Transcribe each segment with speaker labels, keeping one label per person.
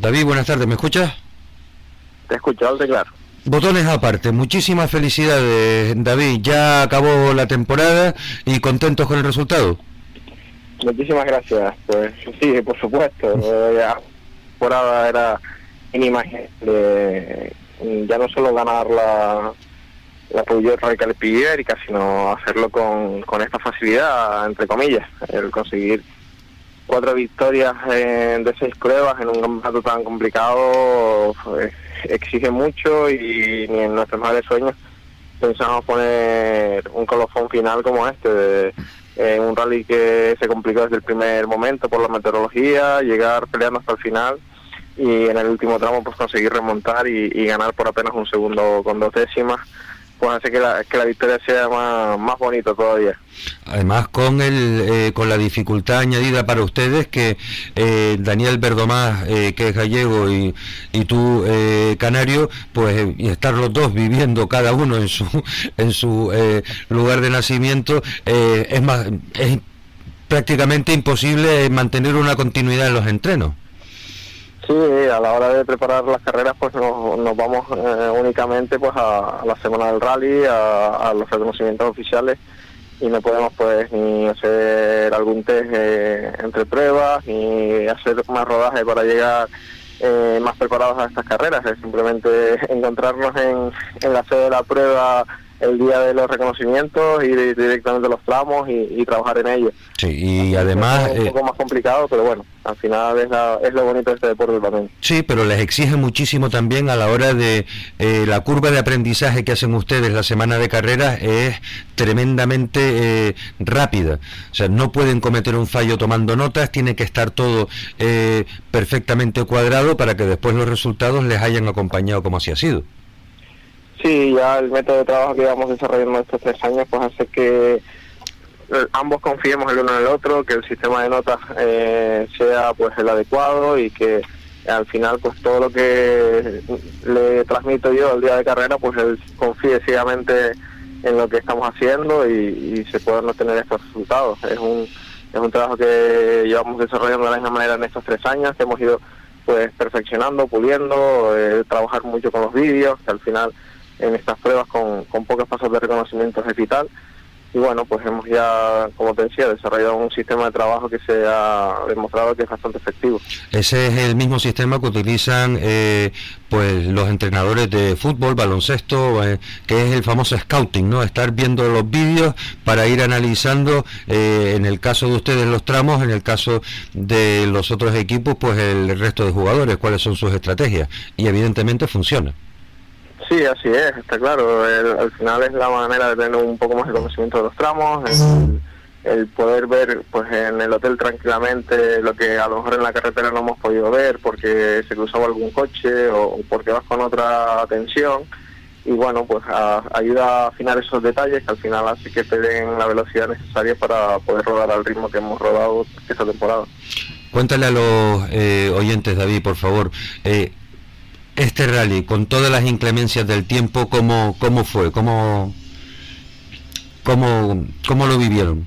Speaker 1: David, buenas tardes, ¿me escuchas?
Speaker 2: Te he escuchado, claro.
Speaker 1: Botones aparte, muchísimas felicidades, David. Ya acabó la temporada y contentos con el resultado.
Speaker 2: Muchísimas gracias. Pues sí, por supuesto. La temporada era inimaginable. Ya no solo ganar la, la Peugeot Radical Ibérica, sino hacerlo con, con esta facilidad, entre comillas, el conseguir cuatro victorias de seis pruebas en un campeonato tan complicado pues, exige mucho y ni en nuestros mejores sueños pensamos poner un colofón final como este, en un rally que se complicó desde el primer momento por la meteorología, llegar peleando hasta el final y en el último tramo pues conseguir remontar y ganar por apenas un segundo con dos décimas pues hace que la, que la victoria sea más, más bonita todavía.
Speaker 1: Además, con el eh, con la dificultad añadida para ustedes que eh, Daniel Verdomás, eh, que es gallego, y, y tú, canario, pues estar los dos viviendo cada uno en su en su lugar de nacimiento, es más es prácticamente imposible mantener una continuidad en los entrenos.
Speaker 2: Sí, a la hora de preparar las carreras pues nos, vamos eh, únicamente pues a, la semana del rally, a, los reconocimientos oficiales y no podemos pues ni hacer algún test eh, entre pruebas ni hacer más rodaje para llegar eh, más preparados a estas carreras, es simplemente encontrarnos en, en la sede de la prueba el día de los reconocimientos, ir directamente a los tramos y, trabajar en ellos.
Speaker 1: Sí, y además...
Speaker 2: Es un poco más complicado, pero bueno, al final es, es lo bonito de este deporte también.
Speaker 1: Sí, pero les exige muchísimo también a la hora de eh, la curva de aprendizaje que hacen ustedes la semana de carreras es tremendamente eh, rápida. O sea, no pueden cometer un fallo tomando notas, tiene que estar todo eh, perfectamente cuadrado para que después los resultados les hayan acompañado como así ha sido.
Speaker 2: Sí, ya el método de trabajo que llevamos desarrollando estos tres años pues hace que eh, ambos confiemos el uno en el otro, que el sistema de notas eh, sea pues el adecuado y que al final pues todo lo que le transmito yo al día de carrera pues él confíe ciegamente en lo que estamos haciendo y, se puedan obtener estos resultados. Es un, es un trabajo que llevamos desarrollando de la misma manera en estos tres años, que hemos ido pues perfeccionando, puliendo, eh, trabajar mucho con los vídeos, que al final en estas pruebas con, con pocos pasos de reconocimiento es vital. Y bueno, pues hemos ya, como te decía, desarrollado un sistema de trabajo que se ha demostrado que es bastante efectivo.
Speaker 1: Ese es el mismo sistema que utilizan eh, pues los entrenadores de fútbol, baloncesto, eh, que es el famoso scouting, ¿no? Estar viendo los vídeos para ir analizando, eh, en el caso de ustedes los tramos, en el caso de los otros equipos, pues el resto de jugadores, cuáles son sus estrategias. Y evidentemente funciona.
Speaker 2: Sí, así es, está claro. al final es la manera de tener un poco más de conocimiento de los tramos, el, poder ver pues en el hotel tranquilamente lo que a lo mejor en la carretera no hemos podido ver porque se cruzaba algún coche o porque vas con otra atención. Y bueno, pues ayuda a afinar esos detalles que al final hace que te den la velocidad necesaria para poder rodar al ritmo que hemos rodado esta temporada.
Speaker 1: Cuéntale a los eh, oyentes, David, por favor, eh, este rally, con todas las inclemencias del tiempo, ¿cómo, cómo fue? ¿Cómo, cómo, ¿Cómo lo vivieron?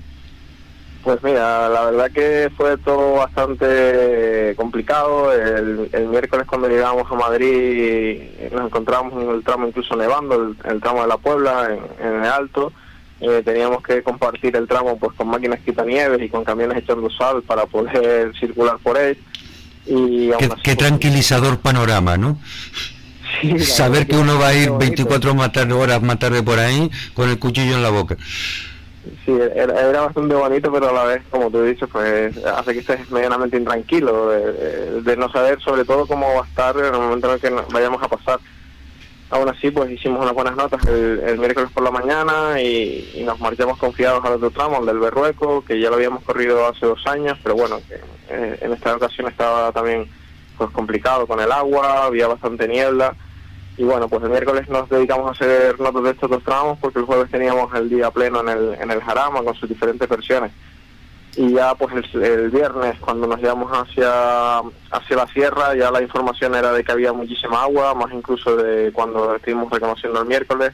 Speaker 2: Pues mira, la verdad que fue todo bastante complicado. El, miércoles cuando llegamos a Madrid nos encontramos en el tramo incluso nevando, el, el tramo de la Puebla, en, el Alto. Eh, teníamos que compartir el tramo pues con máquinas quitanieves y con camiones echando sal para poder circular por él.
Speaker 1: Y qué, pues, tranquilizador panorama, ¿no? Saber que uno va a ir 24 horas más tarde por ahí con el cuchillo en la boca.
Speaker 2: Sí, era, bastante bonito, pero a la vez, como tú dices, pues hace que estés medianamente intranquilo de, no saber sobre todo cómo va a estar en el momento en el que vayamos a pasar. Aún así, pues hicimos unas buenas notas el, miércoles por la mañana y, nos marchamos confiados al otro tramo, el del Berrueco, que ya lo habíamos corrido hace dos años, pero bueno, eh, en esta ocasión estaba también pues complicado con el agua, había bastante niebla. Y bueno, pues el miércoles nos dedicamos a hacer notas de estos dos tramos porque el jueves teníamos el día pleno en el, en el Jarama con sus diferentes versiones y ya pues el, viernes cuando nos llevamos hacia hacia la sierra ya la información era de que había muchísima agua más incluso de cuando estuvimos reconociendo el miércoles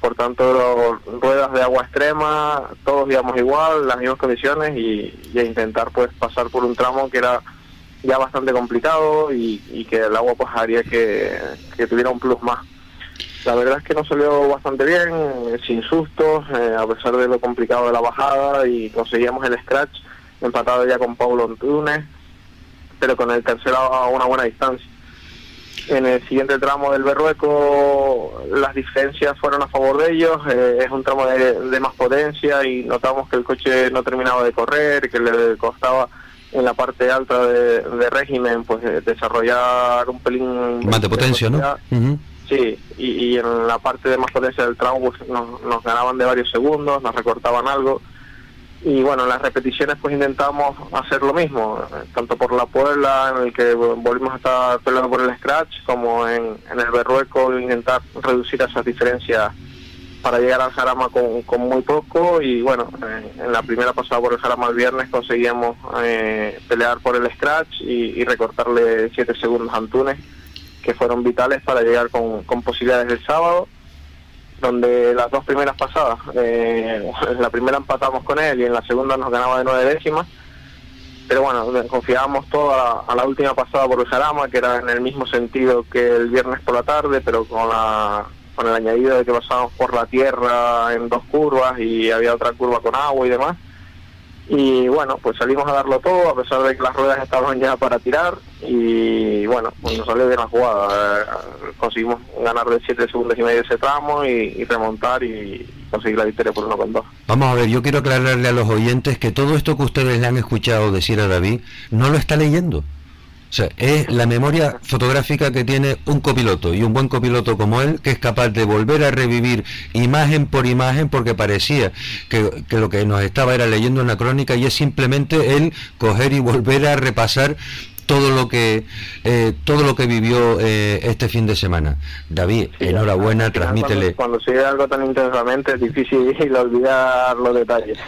Speaker 2: por tanto ruedas de agua extrema todos íbamos igual las mismas condiciones y, intentar pues pasar por un tramo que era ya bastante complicado y, que el agua pues haría que, tuviera un plus más. La verdad es que nos salió bastante bien, sin sustos, eh, a pesar de lo complicado de la bajada y conseguíamos el scratch empatado ya con Paulo Antunes, pero con el tercero a una buena distancia. En el siguiente tramo del Berrueco las diferencias fueron a favor de ellos, eh, es un tramo de, más potencia y notamos que el coche no terminaba de correr, que le costaba en la parte alta de, régimen pues eh, desarrollar un pelín
Speaker 1: más de potencia, ¿no?
Speaker 2: Sí, y, en la parte de más potencia del tramo pues, nos, nos ganaban de varios segundos, nos recortaban algo. Y bueno, en las repeticiones pues intentamos hacer lo mismo, tanto por la Puebla, en el que volvimos a estar peleando por el scratch, como en, el Berrueco, intentar reducir esas diferencias para llegar al Jarama con, muy poco. Y bueno, en, la primera pasada por el Jarama el viernes conseguíamos eh, pelear por el scratch y, recortarle 7 segundos a Antunes, que fueron vitales para llegar con, posibilidades el sábado donde las dos primeras pasadas, eh, en la primera empatamos con él y en la segunda nos ganaba de nueve décimas, pero bueno, confiábamos todo a, la última pasada por el Jarama, que era en el mismo sentido que el viernes por la tarde, pero con la con el añadido de que pasábamos por la tierra en dos curvas y había otra curva con agua y demás. Y bueno, pues salimos a darlo todo, a pesar de que las ruedas estaban ya para tirar. Y bueno, pues nos salió bien la jugada. Eh, conseguimos ganar de 7 segundos y medio ese tramo y, remontar y conseguir la victoria por uno con dos.
Speaker 1: Vamos a ver, yo quiero aclararle a los oyentes que todo esto que ustedes le han escuchado decir a David no lo está leyendo. O sea, es la memoria fotográfica que tiene un copiloto y un buen copiloto como él que es capaz de volver a revivir imagen por imagen porque parecía que, que lo que nos estaba era leyendo una crónica y es simplemente él coger y volver a repasar todo lo que eh, todo lo que vivió eh, este fin de semana. David, enhorabuena, transmítele.
Speaker 2: Cuando, se ve algo tan intensamente es difícil olvidar los detalles.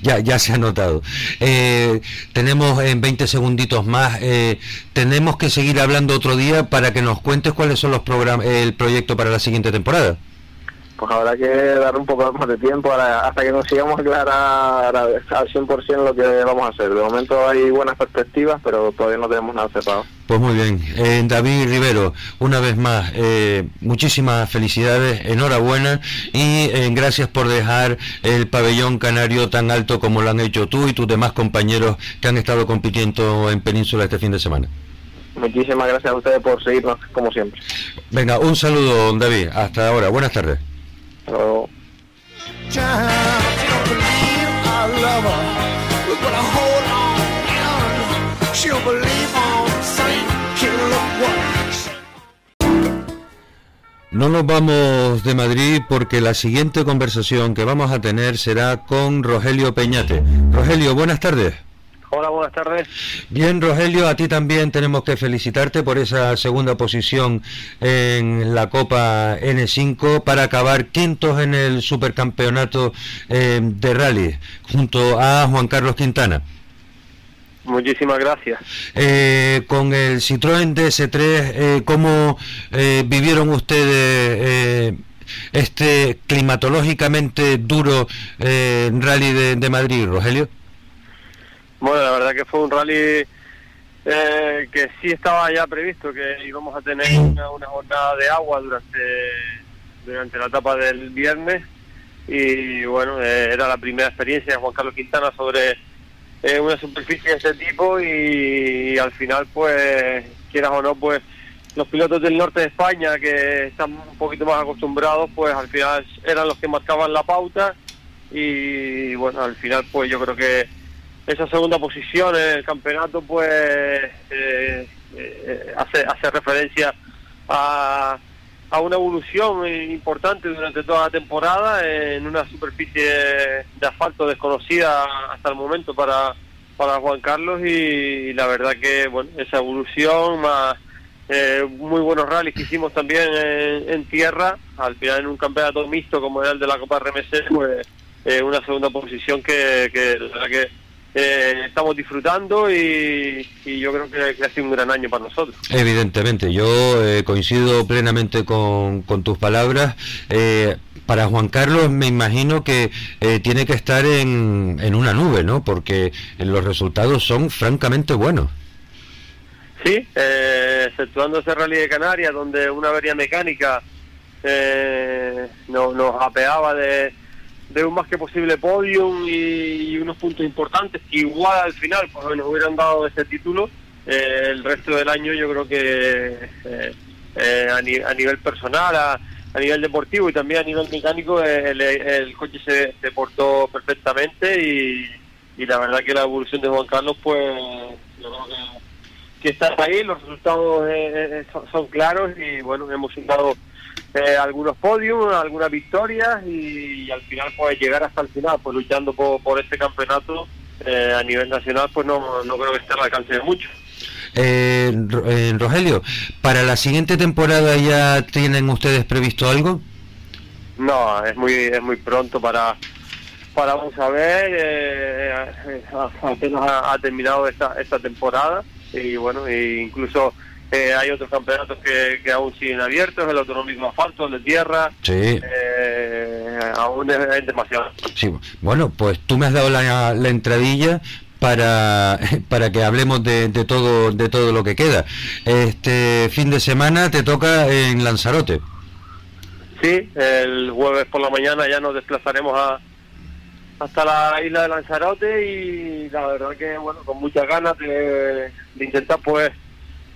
Speaker 1: ya, ya se ha notado. Eh, tenemos en 20 segunditos más, tenemos que seguir hablando otro día para que nos cuentes cuáles son los programas, el proyecto para la siguiente temporada
Speaker 2: pues habrá que dar un poco más de tiempo hasta que consigamos aclarar al 100% lo que vamos a hacer. De momento hay buenas perspectivas, pero todavía no tenemos nada cerrado.
Speaker 1: Pues muy bien. Eh, David Rivero, una vez más, eh, muchísimas felicidades, enhorabuena y eh, gracias por dejar el pabellón canario tan alto como lo han hecho tú y tus demás compañeros que han estado compitiendo en Península este fin de semana.
Speaker 2: Muchísimas gracias a ustedes por seguirnos, como siempre.
Speaker 1: Venga, un saludo, David. Hasta ahora. Buenas tardes. No nos vamos de Madrid porque la siguiente conversación que vamos a tener será con Rogelio Peñate. Rogelio, buenas tardes.
Speaker 3: Hola, buenas tardes.
Speaker 1: Bien, Rogelio, a ti también tenemos que felicitarte por esa segunda posición en la Copa N5 para acabar quintos en el Supercampeonato eh, de Rally junto a Juan Carlos Quintana.
Speaker 3: Muchísimas gracias.
Speaker 1: Eh, con el Citroën DS3, eh, ¿cómo vivieron ustedes este climatológicamente duro rally de Madrid, Rogelio?
Speaker 3: Bueno, la verdad que fue un rally eh, que sí estaba ya previsto que íbamos a tener una, jornada de agua durante, durante la etapa del viernes. Y bueno, eh, era la primera experiencia de Juan Carlos Quintana sobre eh, una superficie de este tipo y, al final pues quieras o no pues los pilotos del norte de España que están un poquito más acostumbrados pues al final eran los que marcaban la pauta. Y bueno al final pues yo creo que esa segunda posición en el campeonato pues eh, eh, hace, hace referencia a, a una evolución importante durante toda la temporada en una superficie de asfalto desconocida hasta el momento para, para Juan Carlos y, la verdad que bueno esa evolución más eh, muy buenos rallies que hicimos también en, tierra al final en un campeonato mixto como era el de la Copa RMC pues una segunda posición que, que la verdad que eh, estamos disfrutando y, yo creo que, ha sido un gran año para nosotros.
Speaker 1: Evidentemente, yo eh, coincido plenamente con, tus palabras. Eh, para Juan Carlos me imagino que tiene que estar en, en una nube, ¿no? Porque los resultados son francamente buenos.
Speaker 3: Sí, eh, exceptuando ese rally de Canarias, donde una avería mecánica eh, nos, nos apeaba de, de un más que posible podium y, unos puntos importantes igual al final pues nos hubieran dado ese título. Eh, el resto del año yo creo que eh, eh, a, a, nivel personal, a, a, nivel deportivo y también a nivel mecánico el, el coche se, portó perfectamente y, la verdad que la evolución de Juan Carlos pues yo creo que, que está ahí, los resultados son, claros y bueno, hemos dado eh, algunos podios, algunas victorias y, al final pues llegar hasta el final, pues luchando por, por este campeonato eh, a nivel nacional, pues no, no creo que esté al alcance de mucho.
Speaker 1: Eh, eh, Rogelio, ¿para la siguiente temporada ya tienen ustedes previsto algo?
Speaker 3: No, es muy es muy pronto para para vamos a ver, eh, apenas ha, ha, terminado esta esta temporada y bueno, e incluso eh, hay otros campeonatos que, que, aún siguen abiertos, el autonómico asfalto, el de tierra.
Speaker 1: Sí.
Speaker 3: Eh, aún es, es, demasiado.
Speaker 1: Sí, bueno, pues tú me has dado la, la entradilla para, para que hablemos de, de, todo de todo lo que queda. Este fin de semana te toca en Lanzarote.
Speaker 3: Sí, el jueves por la mañana ya nos desplazaremos a hasta la isla de Lanzarote y la verdad que bueno con muchas ganas de, de intentar pues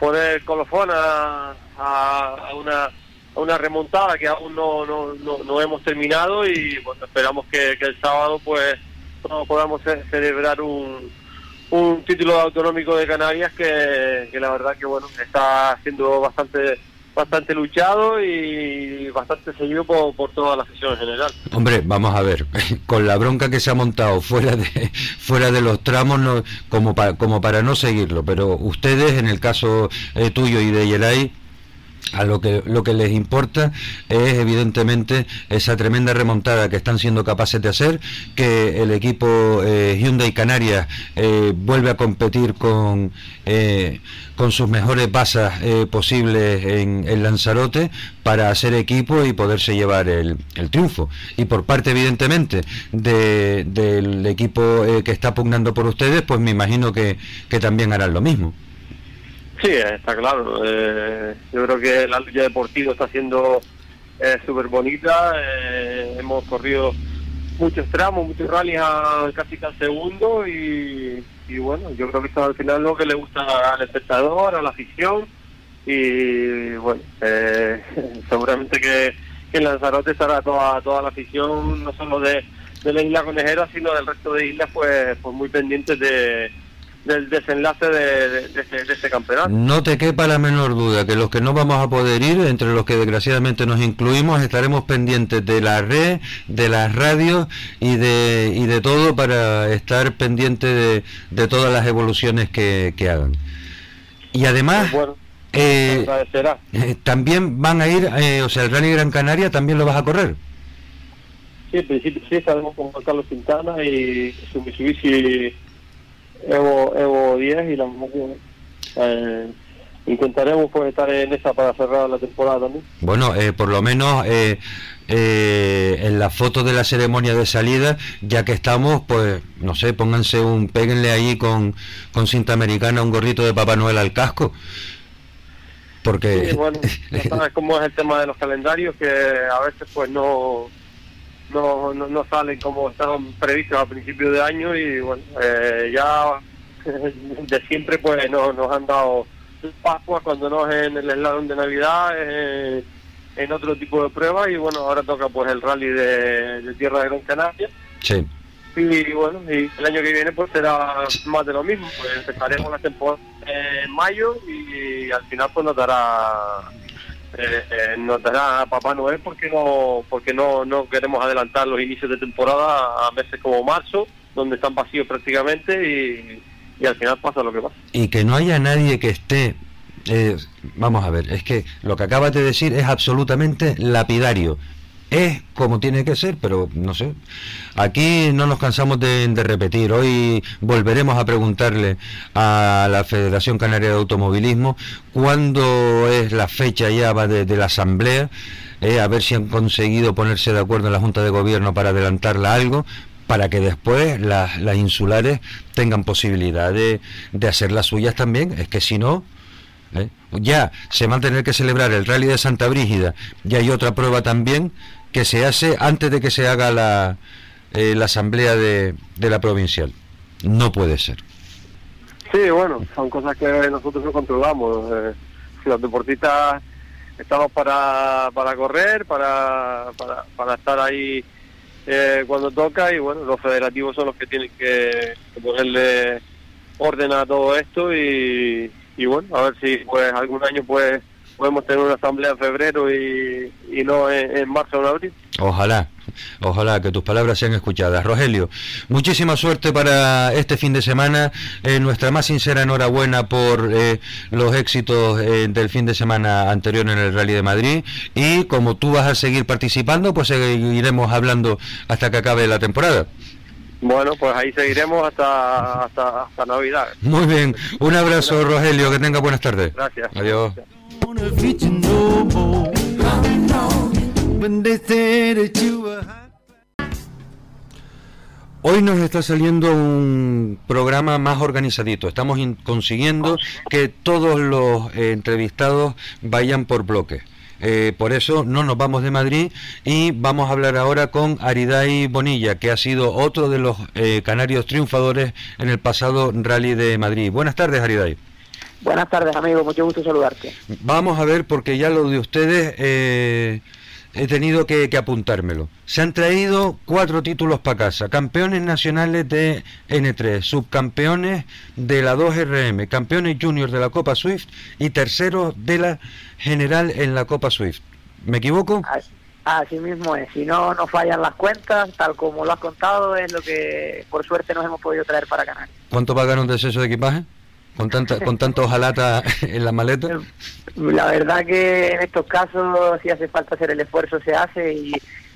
Speaker 3: poner colofón a, a, una, a una remontada que aún no, no, no, no hemos terminado y bueno, esperamos que, el sábado pues podamos celebrar un, un título autonómico de Canarias que, que la verdad que bueno está siendo bastante bastante luchado y bastante seguido por, por toda la sesión en general.
Speaker 1: Hombre, vamos a ver, con la bronca que se ha montado fuera de fuera de los tramos no, como para como para no seguirlo, pero ustedes en el caso eh, tuyo y de Yelay a lo que lo que les importa es evidentemente esa tremenda remontada que están siendo capaces de hacer que el equipo eh, Hyundai Canarias eh, vuelve a competir con eh, con sus mejores basas eh, posibles en, en, Lanzarote para hacer equipo y poderse llevar el, el triunfo. Y por parte evidentemente de, del equipo eh, que está pugnando por ustedes pues me imagino que, que también harán lo mismo
Speaker 3: Sí, está claro. Eh, yo creo que la lucha deportiva está siendo eh, súper bonita. Eh, hemos corrido muchos tramos, muchos rallies a casi al segundo y, y, bueno, yo creo que esto al final lo que le gusta al espectador, a la afición y bueno, eh, seguramente que, que, en Lanzarote estará toda, toda la afición, no solo de, de la isla conejera, sino del resto de islas, pues, pues muy pendientes de del desenlace de, de, de, este, de, este, campeonato.
Speaker 1: No te quepa la menor duda que los que no vamos a poder ir, entre los que desgraciadamente nos incluimos, estaremos pendientes de la red, de las radios y de, y de todo para estar pendientes de, de todas las evoluciones que, que hagan. Y además...
Speaker 3: Bueno,
Speaker 1: eh, eh, también van a ir, eh, o sea, el Rally Gran Canaria también lo vas a correr.
Speaker 3: Sí, en principio sí, estaremos con Carlos Quintana y su Mitsubishi Evo, Evo 10 y la eh, intentaremos pues estar en esa para cerrar la temporada también.
Speaker 1: Bueno, eh, por lo menos eh, eh, en la foto de la ceremonia de salida, ya que estamos, pues no sé, pónganse un, péguenle ahí con, con cinta americana un gorrito de Papá Noel al casco. Porque...
Speaker 3: Sí, bueno, ya sabes cómo es el tema de los calendarios, que a veces pues no no, no, no salen como estaban previstos a principios de año y bueno, eh, ya de siempre pues no, nos han dado Pascua cuando no es en el eslalon de Navidad, eh, en otro tipo de pruebas y bueno, ahora toca pues el rally de, de Tierra de Gran Canaria.
Speaker 1: Sí.
Speaker 3: Y bueno, y el año que viene pues será más de lo mismo, pues empezaremos la temporada en mayo y al final pues nos dará eh, nos dará Papá Noel porque no porque no, no queremos adelantar los inicios de temporada a meses como marzo, donde están vacíos prácticamente y, y al final pasa lo que pasa.
Speaker 1: Y que no haya nadie que esté eh, vamos a ver, es que lo que acabas de decir es absolutamente lapidario. Es como tiene que ser, pero no sé. Aquí no nos cansamos de, repetir. Hoy volveremos a preguntarle a la Federación Canaria de Automovilismo cuándo es la fecha ya de, de la asamblea, eh, a ver si han conseguido ponerse de acuerdo en la Junta de Gobierno para adelantarla algo, para que después las, las insulares tengan posibilidad de, de hacer las suyas también. Es que si no, ¿eh? Ya se va a tener que celebrar el Rally de Santa Brígida y hay otra prueba también que se hace antes de que se haga la, eh, la asamblea de, de la provincial. No puede ser.
Speaker 3: Sí, bueno, son cosas que nosotros no controlamos. Eh, los deportistas estamos para, para correr, para, para, estar ahí eh, cuando toca y bueno, los federativos son los que tienen que, ponerle orden a todo esto y, y, bueno, a ver si pues algún año pues podemos tener una asamblea en febrero y, y no en, marzo o en abril.
Speaker 1: Ojalá, ojalá que tus palabras sean escuchadas. Rogelio, muchísima suerte para este fin de semana. Eh, nuestra más sincera enhorabuena por eh, los éxitos eh, del fin de semana anterior en el Rally de Madrid. Y como tú vas a seguir participando, pues seguiremos hablando hasta que acabe la temporada.
Speaker 3: Bueno, pues ahí seguiremos hasta, hasta, hasta Navidad.
Speaker 1: Muy bien, un abrazo Rogelio, que tenga buenas tardes.
Speaker 3: Gracias.
Speaker 1: Adiós. Hoy nos está saliendo un programa más organizadito. Estamos consiguiendo que todos los eh, entrevistados vayan por bloques. Eh, por eso no nos vamos de Madrid y vamos a hablar ahora con Aridai Bonilla, que ha sido otro de los eh, canarios triunfadores en el pasado Rally de Madrid. Buenas tardes, Aridai.
Speaker 4: Buenas tardes, amigo. Mucho gusto saludarte.
Speaker 1: Vamos a ver, porque ya lo de ustedes eh, he tenido que, apuntármelo. Se han traído cuatro títulos para casa. Campeones nacionales de N3, subcampeones de la 2RM, campeones juniors de la Copa Swift y terceros de la general en la Copa Swift. ¿Me equivoco?
Speaker 4: Así mismo es. Si no nos fallan las cuentas, tal como lo has contado, es lo que por suerte nos hemos podido traer para Canarias.
Speaker 1: ¿Cuánto pagan un descenso de equipaje? Con tanta con tanto ojalata en la maleta
Speaker 4: la verdad que en estos casos si hace falta hacer el esfuerzo se hace y,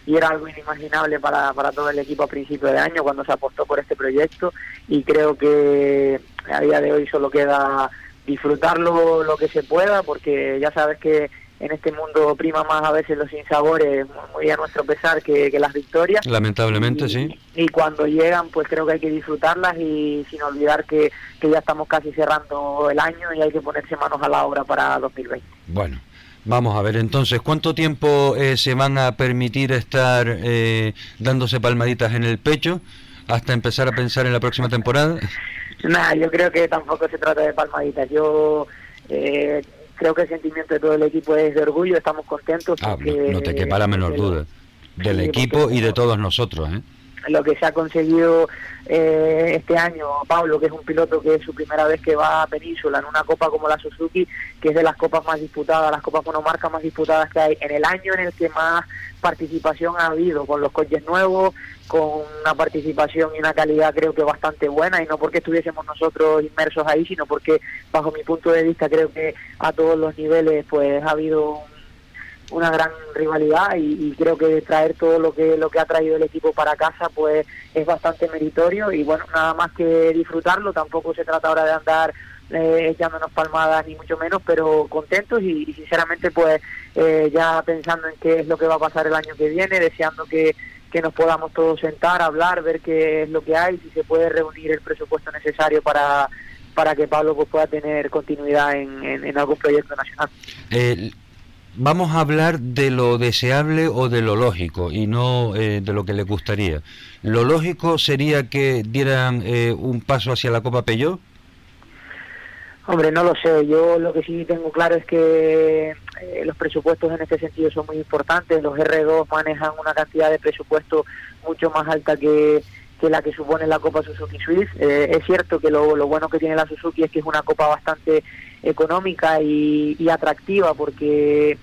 Speaker 4: era algo inimaginable para, para todo el equipo a principio de año cuando se apostó por este proyecto y creo que a día de hoy solo queda disfrutarlo lo que se pueda porque ya sabes que en este mundo prima más a veces los sinsabores, muy a nuestro pesar, que, las victorias.
Speaker 1: Lamentablemente, sí.
Speaker 4: Y cuando llegan, pues creo que hay que disfrutarlas y sin olvidar que, ya estamos casi cerrando el año y hay que ponerse manos a la obra para 2020.
Speaker 1: Bueno. Vamos a ver, entonces, ¿cuánto tiempo eh, se van a permitir estar eh, dándose palmaditas en el pecho hasta empezar a pensar en la próxima temporada?
Speaker 4: Nada, yo creo que tampoco se trata de palmaditas. Yo eh, creo que el sentimiento de todo el equipo es de orgullo, estamos contentos.
Speaker 1: Ah, no, te quepa la menor duda. Del equipo y de todos nosotros. ¿eh?
Speaker 4: Lo que se ha conseguido eh, este año, Pablo, que es un piloto que es su primera vez que va a Península en una copa como la Suzuki, que es de las copas más disputadas, las copas monomarcas más disputadas que hay, en el año en el que más participación ha habido, con los coches nuevos, con una participación y una calidad creo que bastante buena, y no porque estuviésemos nosotros inmersos ahí, sino porque bajo mi punto de vista creo que a todos los niveles pues ha habido una gran rivalidad y, creo que traer todo lo que lo que ha traído el equipo para casa pues es bastante meritorio y bueno nada más que disfrutarlo tampoco se trata ahora de andar eh, echándonos palmadas ni mucho menos, pero contentos y, sinceramente pues eh, ya pensando en qué es lo que va a pasar el año que viene, deseando que, que nos podamos todos sentar, hablar, ver qué es lo que hay, si se puede reunir el presupuesto necesario para para que Pablo pues, pueda tener continuidad en, en, algún proyecto nacional.
Speaker 1: Eh, vamos a hablar de lo deseable o de lo lógico y no de lo que le gustaría. ¿Lo lógico sería que dieran un paso hacia la Copa Peugeot?
Speaker 4: Hombre, no lo sé. Yo lo que sí tengo claro es que eh, los presupuestos en este sentido son muy importantes. Los R2 manejan una cantidad de presupuesto mucho más alta que, que la que supone la Copa Suzuki Swiss. Eh, es cierto que lo, lo, bueno que tiene la Suzuki es que es una copa bastante económica y, y atractiva porque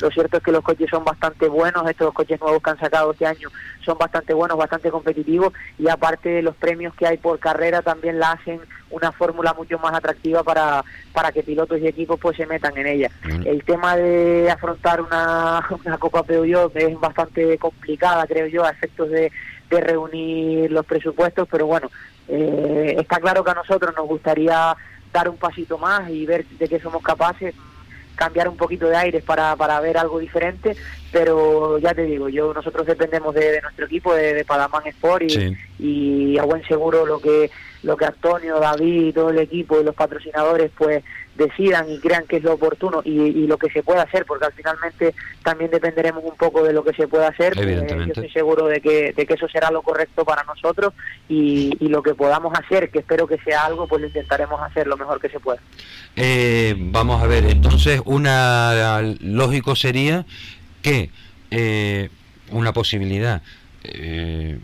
Speaker 4: lo cierto es que los coches son bastante buenos, estos coches nuevos que han sacado este año son bastante buenos, bastante competitivos y aparte de los premios que hay por carrera también la hacen una fórmula mucho más atractiva para, para que pilotos y equipos pues se metan en ella. El tema de afrontar una, una Copa Peugeot es bastante complicada, creo yo, a efectos de, de reunir los presupuestos, pero bueno, eh, está claro que a nosotros nos gustaría dar un pasito más y ver de qué somos capaces cambiar un poquito de aires para, para ver algo diferente, pero ya te digo, yo nosotros dependemos de, nuestro equipo, de, de Padamán Sport y, y a buen seguro lo que lo que Antonio, David, todo el equipo y los patrocinadores pues decidan y crean que es lo oportuno y, lo que se puede hacer, porque al finalmente también dependeremos un poco de lo que se pueda hacer. Pues, yo estoy seguro de que, de que eso será lo correcto para nosotros y, y, lo que podamos hacer, que espero que sea algo, pues lo intentaremos hacer lo mejor que se pueda.
Speaker 1: Eh, vamos a ver, entonces una lógico sería que eh, una posibilidad. Eh,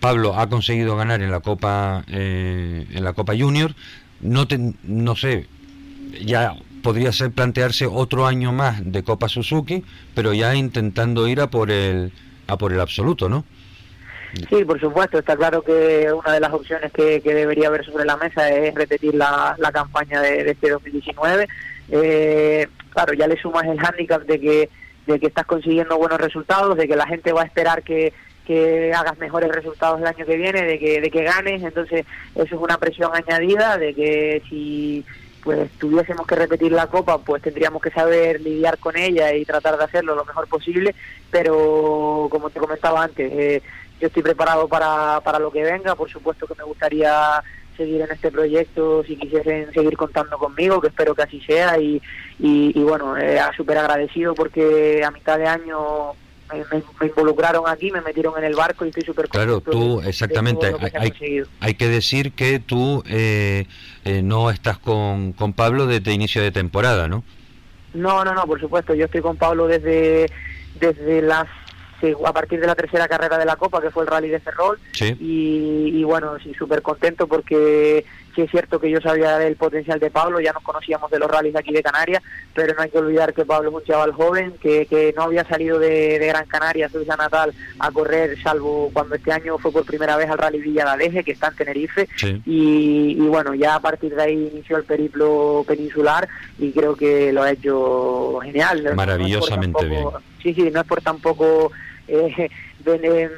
Speaker 1: Pablo ha conseguido ganar en la Copa eh, en la Copa Junior. No no sé, ya podría ser plantearse otro año más de Copa Suzuki, pero ya intentando ir a por el a por el absoluto, ¿no?
Speaker 4: Sí, por supuesto, está claro que una de las opciones que, debería haber sobre la mesa es repetir la, campaña de, este 2019. Eh, claro, ya le sumas el hándicap de que, de que estás consiguiendo buenos resultados, de que la gente va a esperar que, que hagas mejores resultados el año que viene, de que, de que ganes, entonces eso es una presión añadida, de que si pues tuviésemos que repetir la copa, pues tendríamos que saber lidiar con ella y tratar de hacerlo lo mejor posible, pero como te comentaba antes, eh, yo estoy preparado para, para lo que venga, por supuesto que me gustaría seguir en este proyecto si quisiesen seguir contando conmigo, que espero que así sea y, y, bueno, eh, súper agradecido porque a mitad de año me, involucraron aquí, me metieron en el barco y estoy súper
Speaker 1: Claro, tú, exactamente, hay, que decir que tú eh, eh, no estás con, con Pablo desde inicio de temporada, ¿no?
Speaker 4: No, no, no, por supuesto, yo estoy con Pablo desde, desde las a partir de la tercera carrera de la Copa, que fue el Rally de Ferrol, y, bueno, sí, súper contento porque sí es cierto que yo sabía del potencial de Pablo, ya nos conocíamos de los rallies aquí de Canarias, pero no hay que olvidar que Pablo es un chaval joven, que, que no había salido de, Gran Canaria, su isla natal, a correr, salvo cuando este año fue por primera vez al Rally Villa Galeje, que está en Tenerife, y, bueno, ya a partir de ahí inició el periplo peninsular y creo que lo ha hecho genial.
Speaker 1: Maravillosamente bien.
Speaker 4: Sí, sí, no es por tampoco eh, de,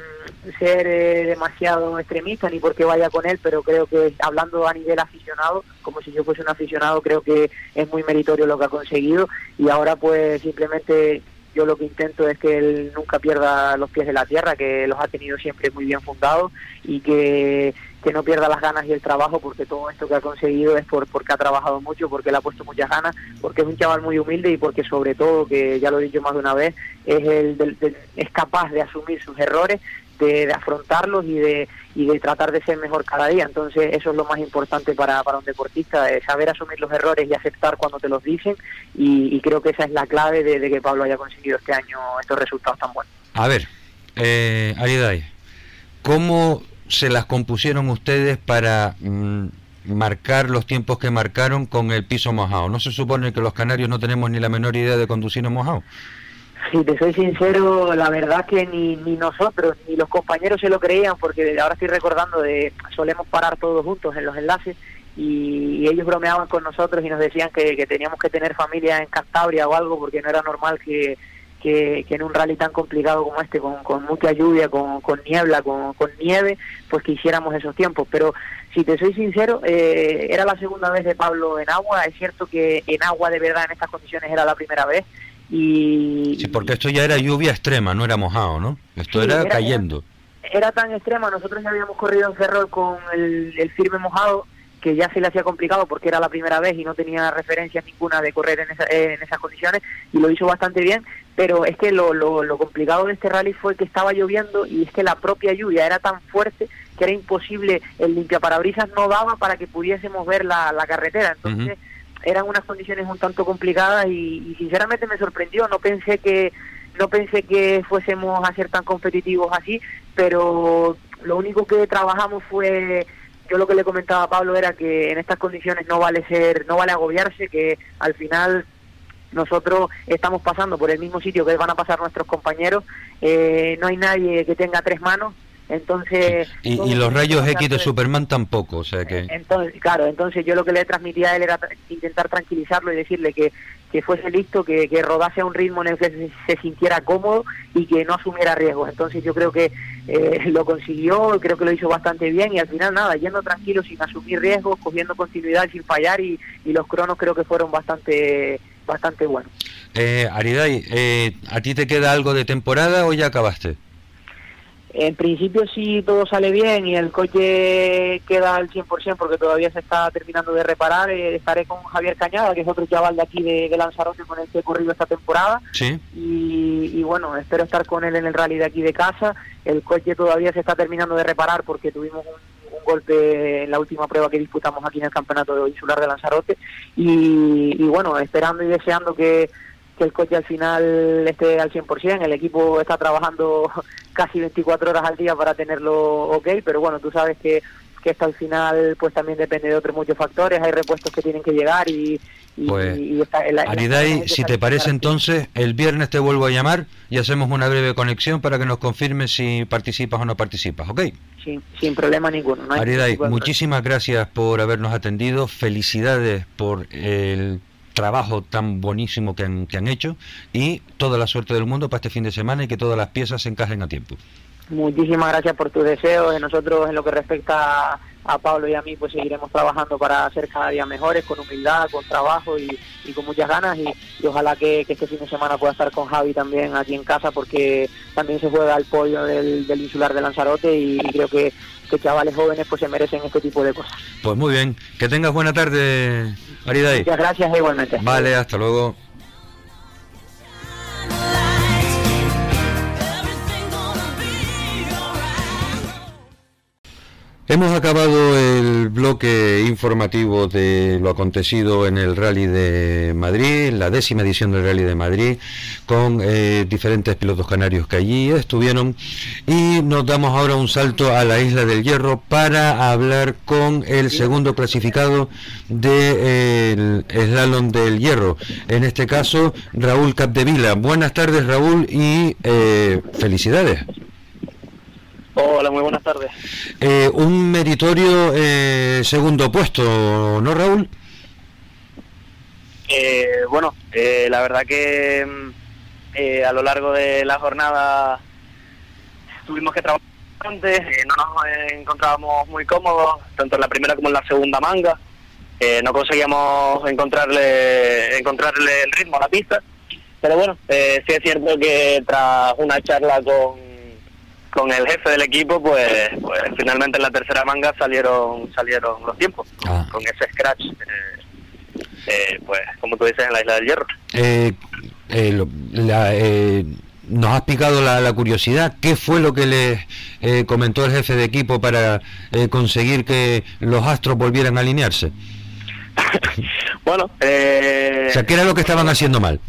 Speaker 4: ser eh, demasiado extremista ni porque vaya con él, pero creo que hablando a nivel aficionado, como si yo fuese un aficionado, creo que es muy meritorio lo que ha conseguido. Y ahora pues simplemente yo lo que intento es que él nunca pierda los pies de la tierra, que los ha tenido siempre muy bien fundados y que, que no pierda las ganas y el trabajo, porque todo esto que ha conseguido es por, porque ha trabajado mucho, porque le ha puesto muchas ganas, porque es un chaval muy humilde y porque sobre todo, que ya lo he dicho más de una vez, es, el es capaz de asumir sus errores de, afrontarlos y de, y de tratar de ser mejor cada día. Entonces eso es lo más importante para, para un deportista, saber asumir los errores y aceptar cuando te los dicen y, creo que esa es la clave de, que Pablo haya conseguido este año estos resultados tan buenos.
Speaker 1: A ver, eh, ¿cómo se las compusieron ustedes para... Mm, marcar los tiempos que marcaron con el piso mojado. ¿No se supone que los canarios no tenemos ni la menor idea de conducir en mojado?
Speaker 4: Si te soy sincero, la verdad que ni, ni nosotros ni los compañeros se lo creían, porque ahora estoy recordando de solemos parar todos juntos en los enlaces y, ellos bromeaban con nosotros y nos decían que, teníamos que tener familia en Cantabria o algo, porque no era normal que, en un rally tan complicado como este, con, con mucha lluvia, con, con niebla, con, con, nieve, pues que hiciéramos esos tiempos. Pero si te soy sincero, eh, era la segunda vez de Pablo en agua. Es cierto que en agua de verdad en estas condiciones era la primera vez. Y,
Speaker 1: sí, porque esto ya era lluvia extrema, no era mojado, ¿no? Esto era, cayendo.
Speaker 4: Era, tan extrema, nosotros ya habíamos corrido en Ferrol con el, firme mojado, que ya se le hacía complicado porque era la primera vez y no tenía referencia ninguna de correr en, en esas condiciones y lo hizo bastante bien, pero es que lo, lo, complicado de este rally fue que estaba lloviendo y es que la propia lluvia era tan fuerte que era imposible, el limpiaparabrisas no daba para que pudiésemos ver la, carretera, entonces eran unas condiciones un tanto complicadas y, sinceramente me sorprendió, no pensé que no pensé que fuésemos a ser tan competitivos así, pero lo único que trabajamos fue yo lo que le comentaba a Pablo era que en estas condiciones no vale ser no vale agobiarse, que al final nosotros estamos pasando por el mismo sitio que van a pasar nuestros compañeros, eh, no hay nadie que tenga tres manos, entonces
Speaker 1: y, los rayos X de Superman tampoco o sea que
Speaker 4: entonces claro entonces yo lo que le transmitía a él era intentar tranquilizarlo y decirle que, que fuese listo que, que rodase a un ritmo en el que se, sintiera cómodo y que no asumiera riesgos entonces yo creo que eh, lo consiguió creo que lo hizo bastante bien y al final nada yendo tranquilo sin asumir riesgos cogiendo continuidad sin fallar y, y los cronos creo que fueron bastante bastante bueno.
Speaker 1: Eh, Ariday, eh, ¿a ti te queda algo de temporada o ya acabaste?
Speaker 4: En principio si todo sale bien y el coche queda al 100% porque todavía se está terminando de reparar, eh, estaré con Javier Cañada, que es otro chaval de aquí de, Lanzarote con el que he corrido esta temporada.
Speaker 1: Sí.
Speaker 4: Y, bueno, espero estar con él en el rally de aquí de casa. El coche todavía se está terminando de reparar porque tuvimos un, golpe en la última prueba que disputamos aquí en el Campeonato Insular de Lanzarote. y bueno, esperando y deseando que que el coche al final esté al 100%. El equipo está trabajando casi 24 horas al día para tenerlo ok, pero bueno, tú sabes que, que esto al final pues también depende de otros muchos factores. Hay repuestos que tienen que llegar y... y,
Speaker 1: pues, si te parece entonces, el viernes te vuelvo a llamar y hacemos una breve conexión para que nos confirmes si participas o no participas, ¿ok?
Speaker 4: Sin, sin problema ninguno.
Speaker 1: No muchísimas gracias por habernos atendido. Felicidades por el trabajo tan buenísimo que han, que han hecho y toda la suerte del mundo para este fin de semana y que todas las piezas se encajen a tiempo.
Speaker 4: Muchísimas gracias por tus deseos. Nosotros, en lo que respecta a Pablo y a mí, pues seguiremos trabajando para ser cada día mejores, con humildad, con trabajo y, con muchas ganas. Y, ojalá que, este fin de semana pueda estar con Javi también aquí en casa, porque también se juega el pollo del, insular de Lanzarote y, creo que, que, chavales jóvenes pues se merecen este tipo de cosas.
Speaker 1: Pues muy bien. Que tengas buena tarde, Mariday.
Speaker 4: Muchas gracias igualmente.
Speaker 1: Vale, hasta luego. Hemos acabado el bloque informativo de lo acontecido en el Rally de Madrid, la décima edición del Rally de Madrid, con eh, diferentes pilotos canarios que allí estuvieron. Y nos damos ahora un salto a la isla del Hierro para hablar con el segundo clasificado del de, Slalom del Hierro. En este caso, Raúl Capdevila. Buenas tardes, Raúl, y eh, felicidades.
Speaker 5: Hola, muy buenas tardes.
Speaker 1: Eh, un meritorio eh, segundo puesto, ¿no, Raúl?
Speaker 5: Eh, bueno, la verdad que mm, a lo largo de la jornada tuvimos que trabajar bastante, no nos encontrábamos muy cómodos, tanto en la primera como en la segunda manga. no conseguíamos encontrarle, encontrarle el ritmo a la pista. Pero bueno, sí es cierto que tras una charla con con el jefe del equipo, pues, pues finalmente en la tercera manga salieron salieron los tiempos, ah. con ese scratch, eh, eh, pues como tú dices, en la Isla del Hierro.
Speaker 1: Eh, nos has picado la, curiosidad, ¿qué fue lo que le comentó el jefe de equipo para conseguir que los astros volvieran a alinearse?
Speaker 5: bueno,
Speaker 1: o sea, ¿qué era lo que estaban haciendo mal?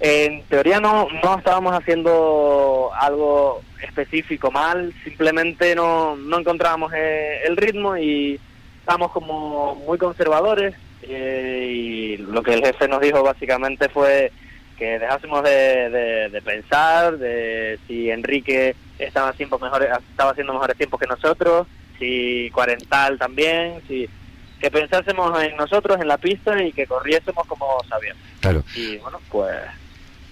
Speaker 5: En teoría no, no estábamos haciendo algo específico mal, simplemente no, no encontrábamos eh, el ritmo y estábamos como muy conservadores eh, y lo que el jefe nos dijo básicamente fue que dejásemos de, pensar de si Enrique estaba haciendo mejores estaba haciendo mejores tiempos que nosotros si Cuarental también si que pensásemos en nosotros en la pista y que corriésemos como sabíamos.
Speaker 1: Claro.
Speaker 5: Y bueno pues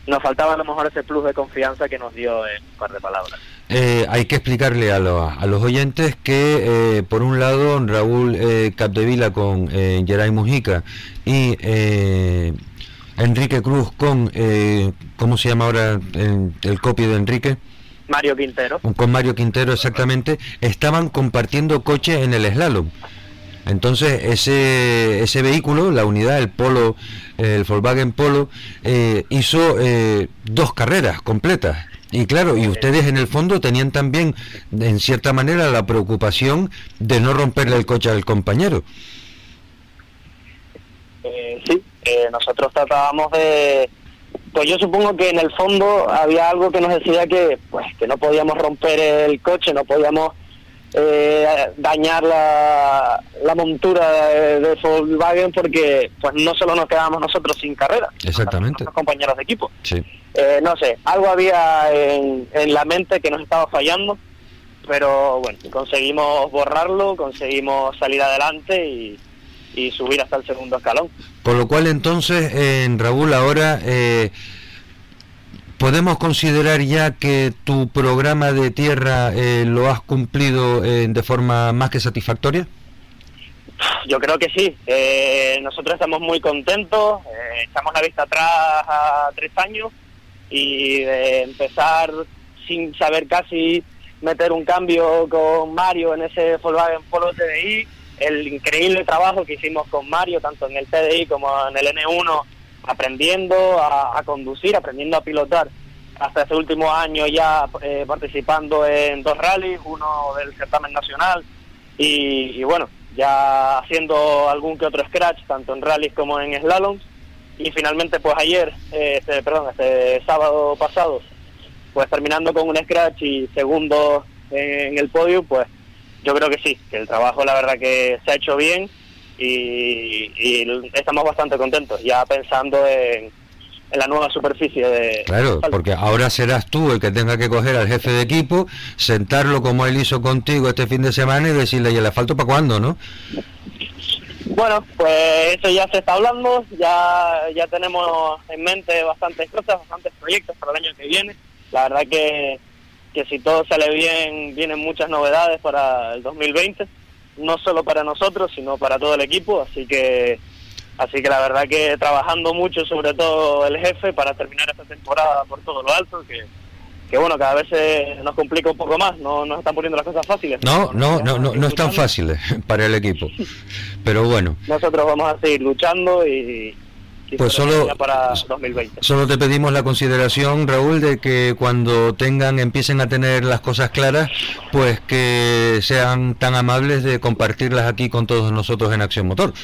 Speaker 5: nos faltaba a lo mejor ese plus de confianza que nos dio en un par de palabras.
Speaker 1: Eh, hay que explicarle a, a los oyentes que, eh, por un lado, Raúl eh, Capdevila con eh, Geray Mujica y Enrique Cruz con, ¿cómo se llama ahora el, el copio de Enrique?
Speaker 5: Mario Quintero.
Speaker 1: Con Mario Quintero, exactamente, estaban compartiendo coche en el slalom. Entonces ese, ese vehículo, la unidad, el Polo, el Volkswagen Polo, eh, hizo eh, dos carreras completas. Y claro, y ustedes en el fondo tenían también, en cierta manera, la preocupación de no romperle el coche al compañero.
Speaker 5: Eh, sí, nosotros tratábamos de... Pues yo supongo que en el fondo había algo que nos decía que, pues, que no podíamos romper el coche, no podíamos eh, dañar la, la montura de, Volkswagen porque pues no solo nos quedábamos nosotros sin carrera,
Speaker 1: exactamente,
Speaker 5: compañeros de equipo.
Speaker 1: Sí.
Speaker 5: Eh, no sé, algo había en, en la mente que nos estaba fallando, pero bueno, conseguimos borrarlo, conseguimos salir adelante y, y subir hasta el segundo escalón.
Speaker 1: Por lo cual entonces, en Raúl, ahora eh, ¿Podemos considerar ya que tu programa de tierra eh, lo has cumplido eh, de forma más que satisfactoria?
Speaker 6: Yo creo que sí. Eh, nosotros estamos muy contentos. Eh, echamos la vista atrás a tres años y de empezar sin saber casi meter un cambio con Mario en ese Volkswagen Polo TDI. El increíble trabajo que hicimos con Mario, tanto en el TDI como en el N1, aprendiendo a, a conducir, aprendiendo a pilotar. Hasta ese último año ya eh, participando en dos rallies, uno del certamen nacional y, y bueno, ya haciendo algún que otro scratch, tanto en rallies como en slaloms. Y finalmente, pues ayer, eh, este, perdón, este sábado pasado, pues terminando con un scratch y segundo en el podio, pues yo creo que sí, que el trabajo la verdad que se ha hecho bien y, y estamos bastante contentos, ya pensando en, en la nueva superficie de...
Speaker 1: Claro, porque ahora serás tú el que tenga que coger al jefe de equipo, sentarlo como él hizo contigo este fin de semana y decirle, ¿y el asfalto para cuándo, no?
Speaker 6: Bueno, pues eso ya se está hablando, ya, ya tenemos en mente bastantes cosas, bastantes proyectos para el año que viene. La verdad que, que si todo sale bien, vienen muchas novedades para el 2020, no solo para nosotros, sino para todo el equipo, así que Así que la verdad que trabajando mucho, sobre todo el jefe, para terminar esta temporada por todo lo alto, que, que bueno, cada vez nos complica un poco más, no nos están poniendo las cosas fáciles.
Speaker 1: No, no, no, no, no están fáciles para el equipo, pero bueno.
Speaker 6: Nosotros vamos a seguir luchando y, y
Speaker 1: Pues solo,
Speaker 6: para 2020.
Speaker 1: solo te pedimos la consideración, Raúl, de que cuando tengan, empiecen a tener las cosas claras, pues que sean tan amables de compartirlas aquí con todos nosotros en Acción Motor.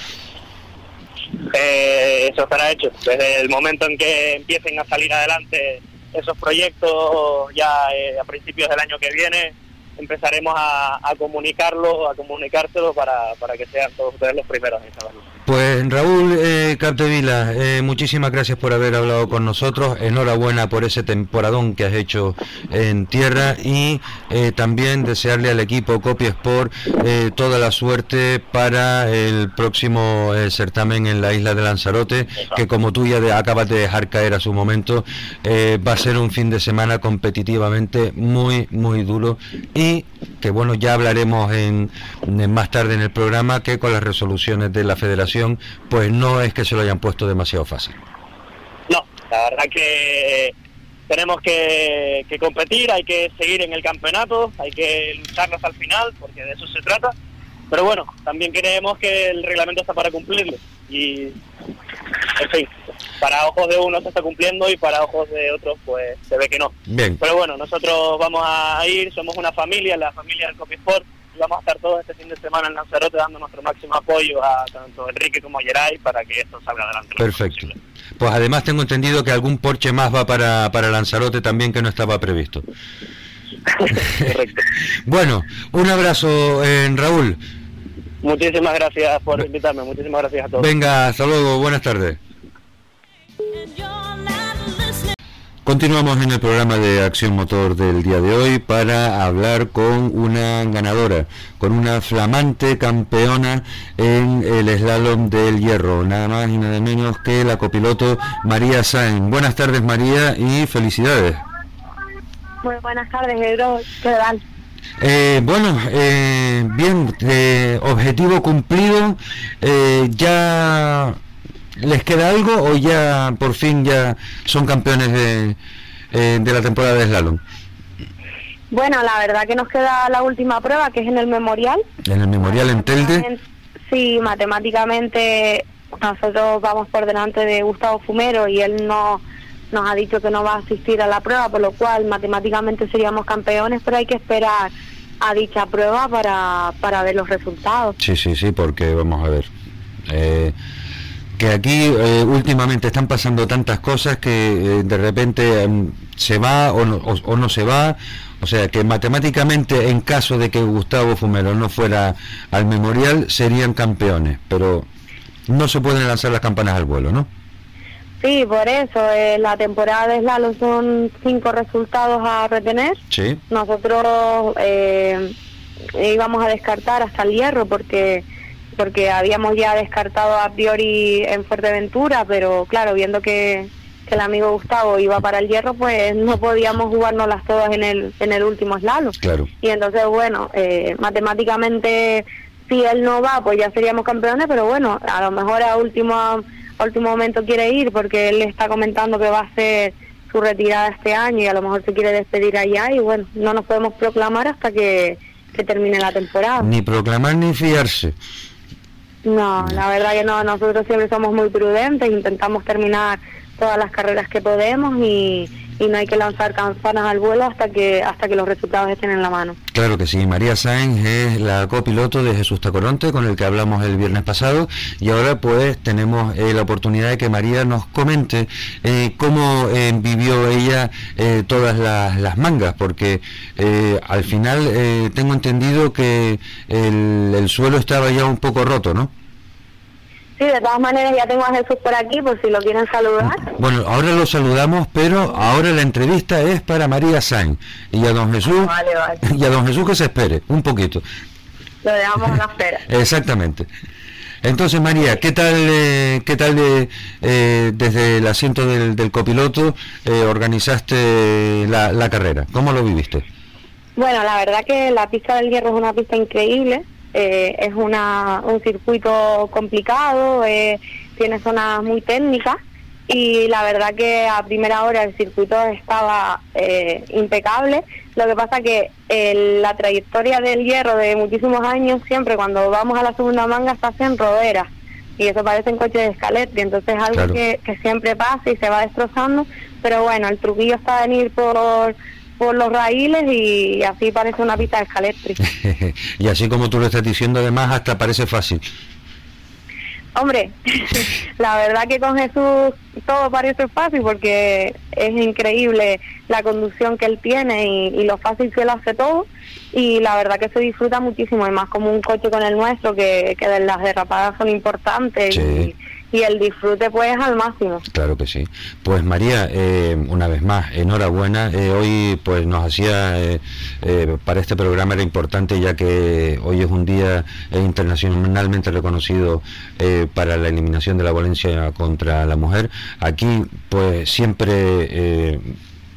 Speaker 6: Eh, eso estará hecho. Desde el momento en que empiecen a salir adelante esos proyectos, ya eh, a principios del año que viene, empezaremos a, a comunicarlo, a comunicárselo para, para que sean todos ustedes los primeros en saberlo.
Speaker 1: Pues Raúl eh, eh, muchísimas gracias por haber hablado con nosotros. Enhorabuena por ese temporadón que has hecho en tierra y eh, también desearle al equipo Copy Sport eh, toda la suerte para el próximo certamen en la isla de Lanzarote, que como tú ya acabas de dejar caer a su momento, va a ser un fin de semana competitivamente muy, muy duro y que bueno, ya hablaremos en más tarde en el programa que con las resoluciones de la federación, pues no es que se lo hayan puesto demasiado fácil.
Speaker 6: No, la verdad que tenemos que, que competir, hay que seguir en el campeonato, hay que lucharlo hasta el final, porque de eso se trata. Pero bueno, también creemos que el reglamento está para cumplirlo. Y, en fin, para ojos de uno se está cumpliendo y para ojos de otros, pues se ve que no.
Speaker 1: Bien,
Speaker 6: Pero bueno, nosotros vamos a ir, somos una familia, la familia del Copy Sport, y vamos a estar todos este fin de semana en Lanzarote dando nuestro máximo apoyo a tanto Enrique como a Geray para que esto salga adelante.
Speaker 1: perfecto. Pues además tengo entendido que algún Porsche más va para, para Lanzarote también que no estaba previsto.
Speaker 6: Correcto.
Speaker 1: Bueno, un abrazo, eh, Raúl.
Speaker 6: Muchísimas gracias por invitarme, muchísimas gracias a todos.
Speaker 1: Venga, hasta luego, buenas tardes. Continuamos en el programa de Acción Motor del día de hoy para hablar con una ganadora, con una flamante campeona en el slalom del hierro, nada más y nada menos que la copiloto María Sainz. Buenas tardes María y felicidades.
Speaker 7: Muy buenas tardes, Pedro. ¿Qué tal?
Speaker 1: Eh, bueno, eh, bien, eh, objetivo cumplido, eh, ya les queda algo o ya por fin ya son campeones de, eh, de la temporada de slalom.
Speaker 7: Bueno, la verdad que nos queda la última prueba, que es en el memorial.
Speaker 1: En el memorial en Telde,
Speaker 7: Sí, matemáticamente nosotros vamos por delante de Gustavo Fumero y él no nos ha dicho que no va a asistir a la prueba, por lo cual matemáticamente seríamos campeones, pero hay que esperar a dicha prueba para, para ver los resultados.
Speaker 1: sí, sí, sí, porque vamos a ver. eh, que aquí eh, últimamente están pasando tantas cosas que eh, de repente em, se va o no, o- o no se va. O sea que matemáticamente en caso de que Gustavo Fumero no fuera al memorial serían campeones, pero no se pueden lanzar las campanas al vuelo, ¿no?
Speaker 7: Sí, por eso, eh, la temporada de Slalom son cinco resultados a retener.
Speaker 1: Sí.
Speaker 7: Nosotros eh, íbamos a descartar hasta el hierro porque porque habíamos ya descartado a priori en Fuerteventura, pero claro, viendo que, que el amigo Gustavo iba para el hierro, pues no podíamos jugárnoslas todas en el, en el último slalom.
Speaker 1: Claro.
Speaker 7: Y entonces, bueno, eh, matemáticamente si él no va, pues ya seríamos campeones, pero bueno, a lo mejor a último, a último momento quiere ir porque él está comentando que va a hacer su retirada este año y a lo mejor se quiere despedir allá y bueno, no nos podemos proclamar hasta que, que termine la temporada.
Speaker 1: Ni proclamar ni fiarse.
Speaker 7: No, la verdad que no, nosotros siempre somos muy prudentes, intentamos terminar todas las carreras que podemos y, y no hay que lanzar campanas al vuelo hasta que hasta que los resultados estén en la mano.
Speaker 1: Claro que sí, María Sáenz es la copiloto de Jesús Tacoronte con el que hablamos el viernes pasado y ahora pues tenemos eh, la oportunidad de que María nos comente eh, cómo eh, vivió ella todas las, las, mangas, porque al final tengo entendido que el, el suelo estaba ya un poco roto, ¿no?
Speaker 7: Sí, de todas maneras ya tengo a Jesús por aquí por si lo quieren saludar.
Speaker 1: Bueno, ahora lo saludamos, pero ahora la entrevista es para María Sainz y a don Jesús vale, vale. y a don Jesús que se espere un poquito.
Speaker 7: Lo dejamos en la espera.
Speaker 1: Exactamente. Entonces María, ¿qué tal, eh, qué tal eh, eh, desde el asiento del, copiloto organizaste la, la carrera? ¿Cómo lo viviste?
Speaker 7: Bueno, la verdad que la pista del hierro es una pista increíble eh, es una, un circuito complicado, eh, tiene zonas muy técnicas y la verdad que a primera hora el circuito estaba eh, impecable. Lo que pasa que la trayectoria del hierro de muchísimos años, siempre cuando vamos a la segunda manga se hacen roderas y eso parece un coche de escalete, entonces es algo que, que siempre pasa y se va destrozando, pero bueno, el truquillo está venir por por los raíles y así parece una pista de escaletri.
Speaker 1: y así como tú lo estás diciendo, además, hasta parece fácil.
Speaker 7: Hombre, la verdad que con Jesús todo parece fácil porque es increíble la conducción que él tiene y, lo fácil que él hace todo y la verdad que se disfruta muchísimo y más como un coche con el nuestro que, que las derrapadas son importantes y, y el disfrute pues al máximo.
Speaker 1: Claro que sí. Pues María, eh, una vez más, enhorabuena. Eh, hoy pues nos hacía, eh, para este programa era importante ya que hoy es un día internacionalmente reconocido para la eliminación de la violencia contra la mujer. Aquí pues siempre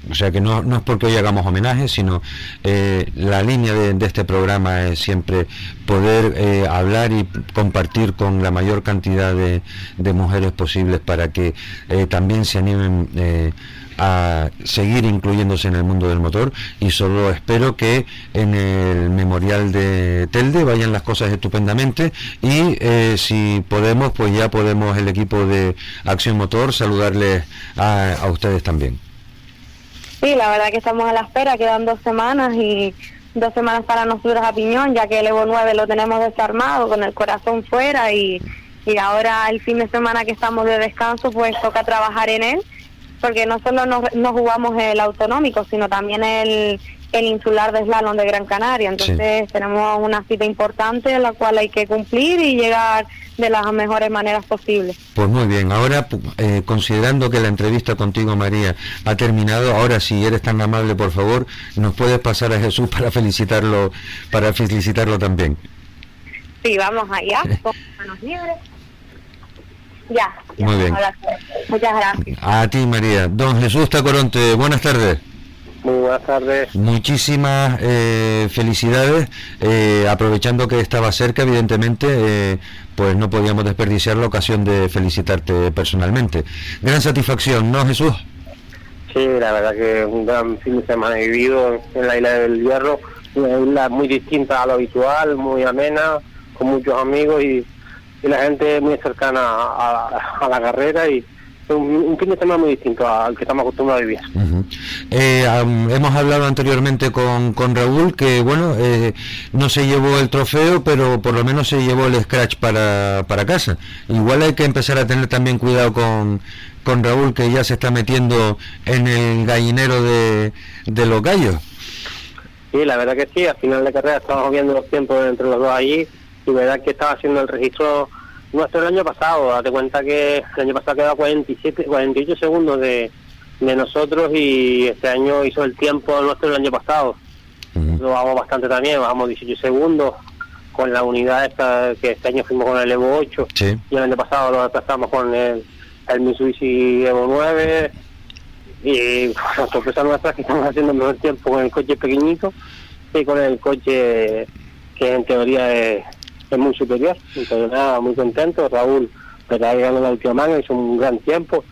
Speaker 1: o sea que no, no es porque hoy hagamos homenaje, sino eh, la línea de, este programa es siempre poder eh, hablar y compartir con la mayor cantidad de, mujeres posibles para que eh, también se animen a seguir incluyéndose en el mundo del motor y solo espero que en el memorial de Telde vayan las cosas estupendamente y si podemos pues ya podemos el equipo de Acción Motor saludarles a ustedes también.
Speaker 7: Sí, la verdad que estamos a la espera, quedan dos semanas y dos semanas para nosotros a Piñón, ya que el Evo 9 lo tenemos desarmado, con el corazón fuera y, y ahora el fin de semana que estamos de descanso, pues toca trabajar en él, porque no solo nos, nos jugamos el autonómico, sino también el, el insular de slalom de Gran Canaria. Entonces tenemos una cita importante en la cual hay que cumplir y llegar de las mejores maneras posibles.
Speaker 1: Pues muy bien, ahora eh, considerando que la entrevista contigo María ha terminado, ahora si eres tan amable por favor, nos puedes pasar a Jesús para felicitarlo, para felicitarlo también.
Speaker 7: Sí, vamos allá, con manos libres. Ya,
Speaker 1: Muy bien.
Speaker 7: Muchas gracias.
Speaker 1: A ti María. Don Jesús Tacoronte, buenas tardes.
Speaker 2: Muy buenas tardes.
Speaker 1: Muchísimas eh, felicidades. Eh, aprovechando que estaba cerca, evidentemente, eh, pues no podíamos desperdiciar la ocasión de felicitarte personalmente. Gran satisfacción, ¿no, Jesús?
Speaker 2: Sí, la verdad que un gran fin de semana he vivido en la isla del Hierro, una isla muy distinta a lo habitual, muy amena, con muchos amigos y, la gente muy cercana a la carrera y un, fin de semana muy distinto al que estamos acostumbrados a vivir.
Speaker 1: Eh, hemos hablado anteriormente con, con Raúl que, bueno, eh, no se llevó el trofeo, pero por lo menos se llevó el scratch para, para casa. Igual hay que empezar a tener también cuidado con, con Raúl, que ya se está metiendo en el gallinero de, de los gallos.
Speaker 2: Sí, la verdad que sí, al final de carrera estábamos viendo los tiempos entre los dos allí y verdad que estaba haciendo el registro nuestro el año pasado, date cuenta que el año pasado quedó 47, 48 segundos de, de nosotros y este año hizo el tiempo nuestro el año pasado. Lo bajamos bastante también, bajamos 18 segundos con la unidad esta que este año fuimos con el Evo 8 y el año pasado lo desplazamos con el, el Mitsubishi Evo 9 y la sorpresa nuestra que estamos haciendo el mejor tiempo con el coche pequeñito y con el coche que en teoría es
Speaker 3: es muy superior. Entonces nada, muy contento. Raúl, pero ahí ganó la última manga, hizo un gran tiempo.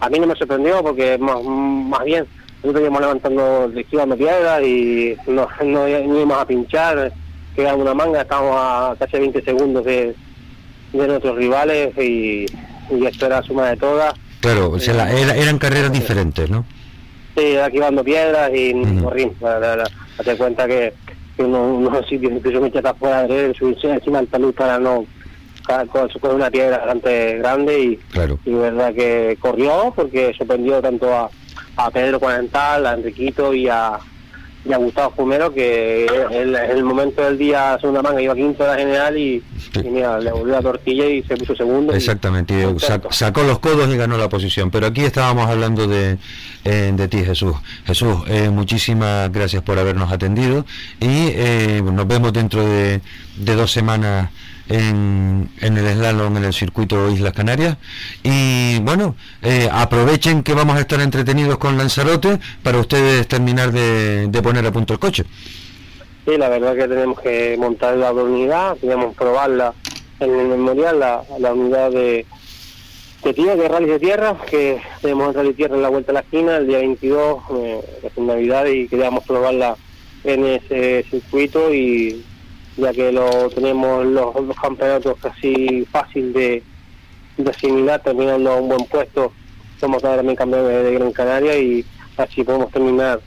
Speaker 3: A mí no me sorprendió porque más, más bien nosotros íbamos levantando de piedra y no, no, íbamos a pinchar, quedaba una manga, estábamos a casi 20 segundos de, de nuestros rivales y, y esto era suma de todas.
Speaker 1: Claro, o sea, eran carreras diferentes, ¿no?
Speaker 3: Sí, era esquivando piedras y uh -huh. cuenta que, que uno, unos sitios incluso me está fuera de subirse encima del talud para no con, con una piedra bastante grande y,
Speaker 1: claro.
Speaker 3: y verdad que corrió porque sorprendió tanto a, a Pedro Cuarental, a Enriquito y a, y a Gustavo Fumero, que en el, momento del día segunda manga iba quinto de la general y, mira, le volvió la tortilla y se puso segundo.
Speaker 1: Exactamente, y sacó los codos y ganó la posición. Pero aquí estábamos hablando de, eh, de ti, Jesús. Jesús, eh, muchísimas gracias por habernos atendido y eh, nos vemos dentro de, de dos semanas en, en, el slalom en el circuito Islas Canarias. Y bueno eh, aprovechen que vamos a estar entretenidos con Lanzarote para ustedes terminar de, poner a punto el coche.
Speaker 3: Sí la verdad que tenemos que montar la unidad tenemos que probarla en el memorial la, la unidad de de tierra, de rally de tierra, que tenemos rally de tierra en la vuelta a la esquina el día 22, eh, es Navidad, y queríamos probarla en ese circuito y ya que lo tenemos los, campeonatos casi fácil de, de asimilar, terminando un buen puesto. Somos también campeones de Gran Canaria y así podemos terminar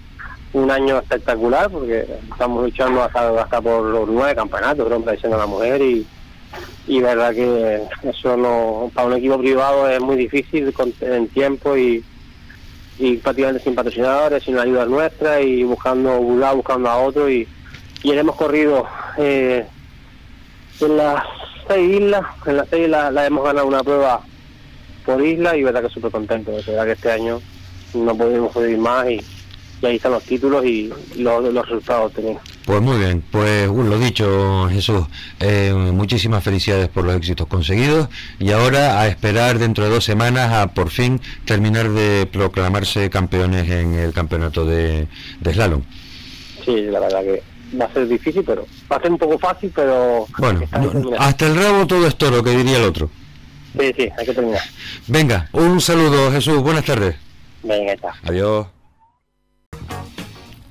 Speaker 3: un año espectacular porque estamos luchando hasta, hasta por los nueve campeonatos, creo que a la mujer y, y verdad que eso no para un equipo privado es muy difícil en tiempo y, y prácticamente sin patrocinadores, sin ayuda nuestra y buscando buscando a otro y, y hemos corrido eh, en las seis islas, en las seis islas la hemos ganado una prueba por isla y verdad que súper contento, de verdad que este año no podemos pedir más y, ahí están los títulos y los, los resultados tenemos.
Speaker 1: Pues muy bien, pues uh, lo dicho Jesús, eh, muchísimas felicidades por los éxitos conseguidos y ahora a esperar dentro de dos semanas a por fin terminar de proclamarse campeones en el campeonato de, de slalom.
Speaker 3: Sí, la verdad que va a ser difícil, pero va a ser un poco fácil, pero...
Speaker 1: Bueno, hasta el rabo todo es toro, que diría el otro.
Speaker 3: Sí, sí, hay que terminar.
Speaker 1: Venga, un saludo Jesús, buenas tardes.
Speaker 3: Venga, está.
Speaker 1: Adiós.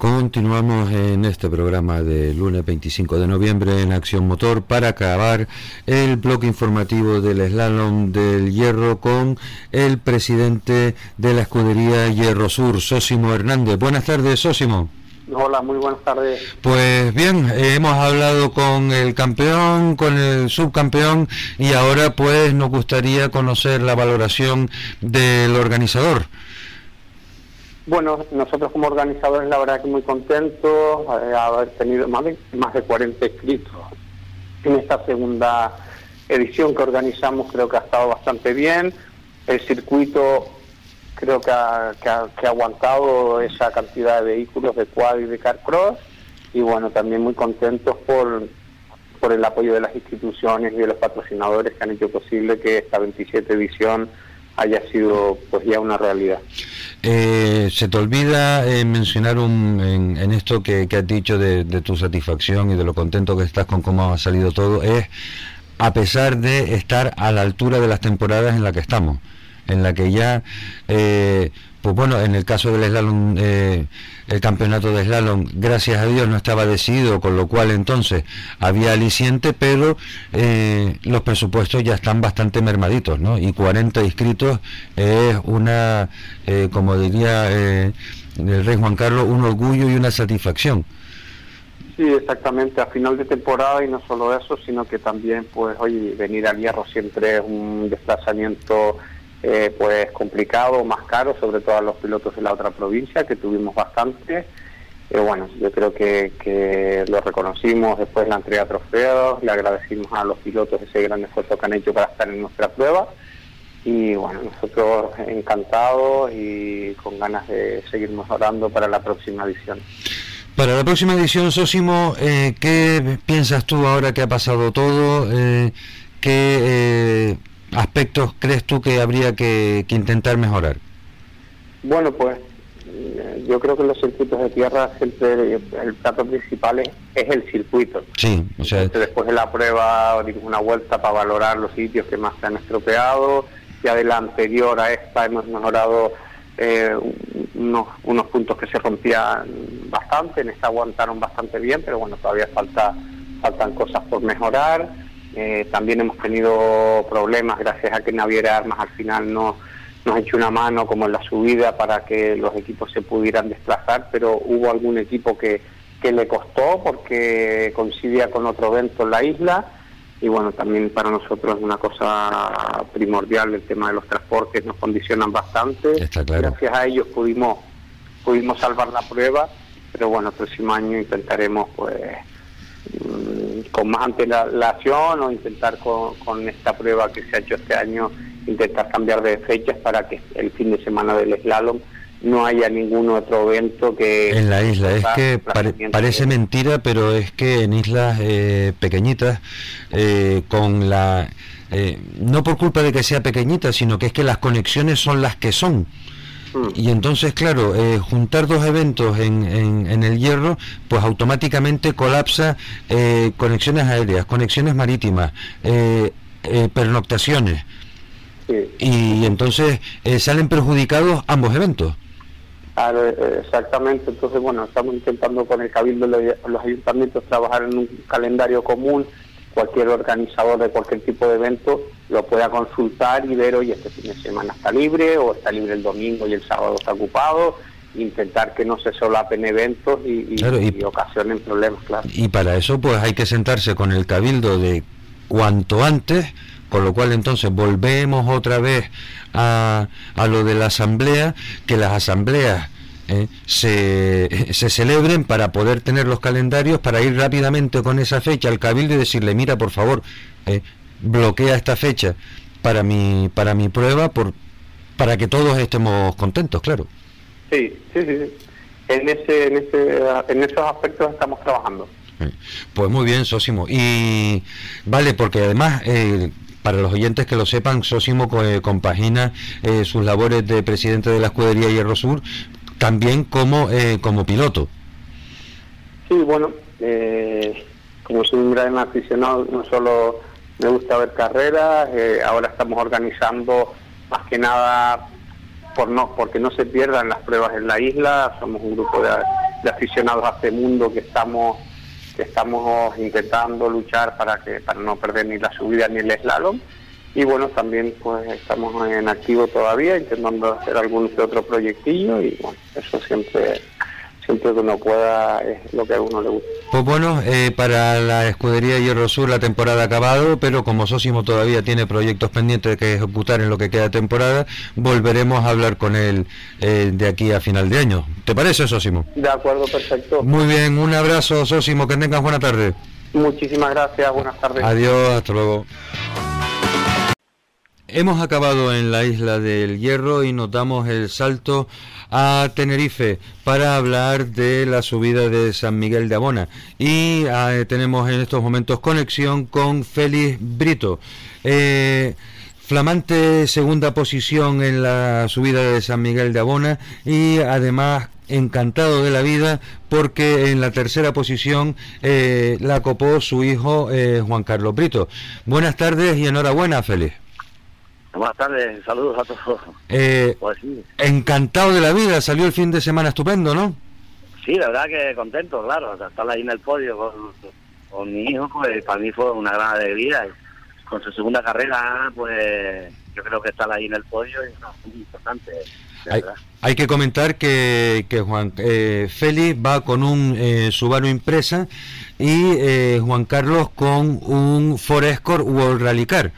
Speaker 1: Continuamos en este programa de lunes 25 de noviembre en Acción Motor para acabar el bloque informativo del slalom del hierro con el presidente de la escudería Hierro Sur, Sósimo Hernández. Buenas tardes, Sósimo.
Speaker 8: Hola, muy buenas tardes.
Speaker 1: Pues bien, hemos hablado con el campeón, con el subcampeón y ahora pues nos gustaría conocer la valoración del organizador.
Speaker 8: Bueno, nosotros como organizadores la verdad que muy contentos de haber tenido más de, más de 40 inscritos en esta segunda edición que organizamos, creo que ha estado bastante bien. El circuito creo que ha, que aguantado esa cantidad de vehículos de quad y de carcross y bueno, también muy contentos por, por el apoyo de las instituciones y de los patrocinadores que han hecho posible que esta 27 edición haya sido pues ya una realidad.
Speaker 1: Eh, se te olvida eh, mencionar un, en, esto que, has dicho de, de, tu satisfacción y de lo contento que estás con cómo ha salido todo, es a pesar de estar a la altura de las temporadas en las que estamos en la que ya, eh, pues bueno, en el caso del slalom, eh, el campeonato de slalom, gracias a Dios no estaba decidido, con lo cual entonces había aliciente, pero eh, los presupuestos ya están bastante mermaditos, ¿no? Y 40 inscritos es una, como diría el rey Juan Carlos, un orgullo y una satisfacción.
Speaker 8: Sí, exactamente, a final de temporada y no solo eso, sino que también, pues, oye, venir al hierro siempre es un desplazamiento eh, pues complicado, más caro, sobre todo a los pilotos de la otra provincia, que tuvimos bastante. Eh, bueno, yo creo que, lo reconocimos después de la entrega de trofeos, le agradecimos a los pilotos ese gran esfuerzo que han hecho para estar en nuestra prueba. Y bueno, nosotros encantados y con ganas de seguir mejorando para la próxima edición.
Speaker 1: Para la próxima edición, Sosimo, eh, ¿qué piensas tú ahora que ha pasado todo? Eh, ¿Qué aspectos crees tú que habría que, intentar mejorar?
Speaker 8: Bueno, pues eh, yo creo que los circuitos de tierra siempre el plato principal es, el circuito.
Speaker 1: Sí, o sea...
Speaker 8: después de la prueba una vuelta para valorar los sitios que más se han estropeado. Ya de la anterior a esta hemos mejorado eh, unos, unos puntos que se rompían bastante, en esta aguantaron bastante bien, pero bueno, todavía falta faltan cosas por mejorar. Eh, también hemos tenido problemas gracias a que Naviera Armas al final no nos echó una mano como en la subida para que los equipos se pudieran desplazar, pero hubo algún equipo que, que le costó porque coincidía con otro evento en la isla y bueno, también para nosotros es una cosa primordial el tema de los transportes, nos condicionan bastante. Gracias a ellos pudimos pudimos salvar la prueba, pero bueno, el próximo año intentaremos pues con más antelación o intentar con, con esta prueba que se ha hecho este año intentar cambiar de fechas para que el fin de semana del slalom no haya ningún otro evento que...
Speaker 1: En la isla, es que parece mentira, pero es que en islas eh, pequeñitas, eh, con la... Eh, no por culpa de que sea pequeñita, sino que es que las conexiones son las que son. Mm. Y entonces, claro, juntar dos eventos en, en, en, el hierro, pues automáticamente colapsa conexiones aéreas, conexiones marítimas, pernoctaciones. Y entonces eh, salen perjudicados ambos eventos.
Speaker 8: Claro, eh, exactamente. Entonces, bueno, estamos intentando con el Cabildo los ayuntamientos trabajar en un calendario común. Cualquier organizador de cualquier tipo de evento lo pueda consultar y ver, oye, este fin de semana está libre o está libre el domingo y el sábado está ocupado. Intentar que no se solapen eventos y, y ocasionen problemas, claro.
Speaker 1: Y para eso, pues hay que sentarse con el Cabildo de cuanto antes con lo cual entonces volvemos otra vez a, a lo de la asamblea, que las asambleas eh, se, se, celebren para poder tener los calendarios, para ir rápidamente con esa fecha al cabildo y decirle, mira, por favor, eh, bloquea esta fecha para mi, para mi prueba, por, para que todos estemos contentos, claro.
Speaker 8: Sí, sí, sí. En, ese, en, ese, en esos aspectos estamos trabajando.
Speaker 1: Pues muy bien, Sósimo. Y vale, porque además eh, para los oyentes que lo sepan, Sosimo compagina eh, sus labores de presidente de la escudería Hierro Sur también como, eh, como piloto.
Speaker 8: Sí, bueno, como soy un gran aficionado, no solo me gusta ver carreras, ahora estamos organizando más que nada por no porque no se pierdan las pruebas en la isla, somos un grupo de, de aficionados a este mundo que estamos estamos intentando luchar para que para no perder ni la subida ni el slalom y bueno también pues estamos en activo todavía intentando hacer algún que otro proyectillo y bueno eso siempre siempre que uno pueda es lo que a uno le gusta.
Speaker 1: Pues bueno, eh, para la escudería Hierro Sur la temporada ha acabado, pero como Sósimo todavía tiene proyectos pendientes que ejecutar en lo que queda temporada, volveremos a hablar con él eh, de aquí a final de año. ¿Te parece, Sósimo?
Speaker 8: De acuerdo, perfecto.
Speaker 1: Muy bien, un abrazo, Sósimo, que tengas buena tarde.
Speaker 8: Muchísimas gracias, buenas tardes.
Speaker 1: Adiós, hasta luego. Hemos acabado en la isla del Hierro y nos damos el salto a Tenerife para hablar de la subida de San Miguel de Abona. Y ah, tenemos en estos momentos conexión con Félix Brito. Eh, flamante segunda posición en la subida de San Miguel de Abona y además encantado de la vida porque en la tercera posición eh, la copó su hijo eh, Juan Carlos Brito. Buenas tardes y enhorabuena, Félix.
Speaker 9: Buenas tardes, saludos a todos.
Speaker 1: Eh, pues encantado de la vida, salió el fin de semana estupendo, ¿no?
Speaker 9: Sí, la verdad que contento, claro, estar ahí en el podio con, mi hijo, pues para mí fue una gran alegría. Con su segunda carrera, pues yo creo que estar ahí en el podio es muy importante.
Speaker 1: Hay, que comentar que, que Juan eh, Félix va con un eh, Subaru Impresa y eh, Juan Carlos con un Forescore World Rally Car.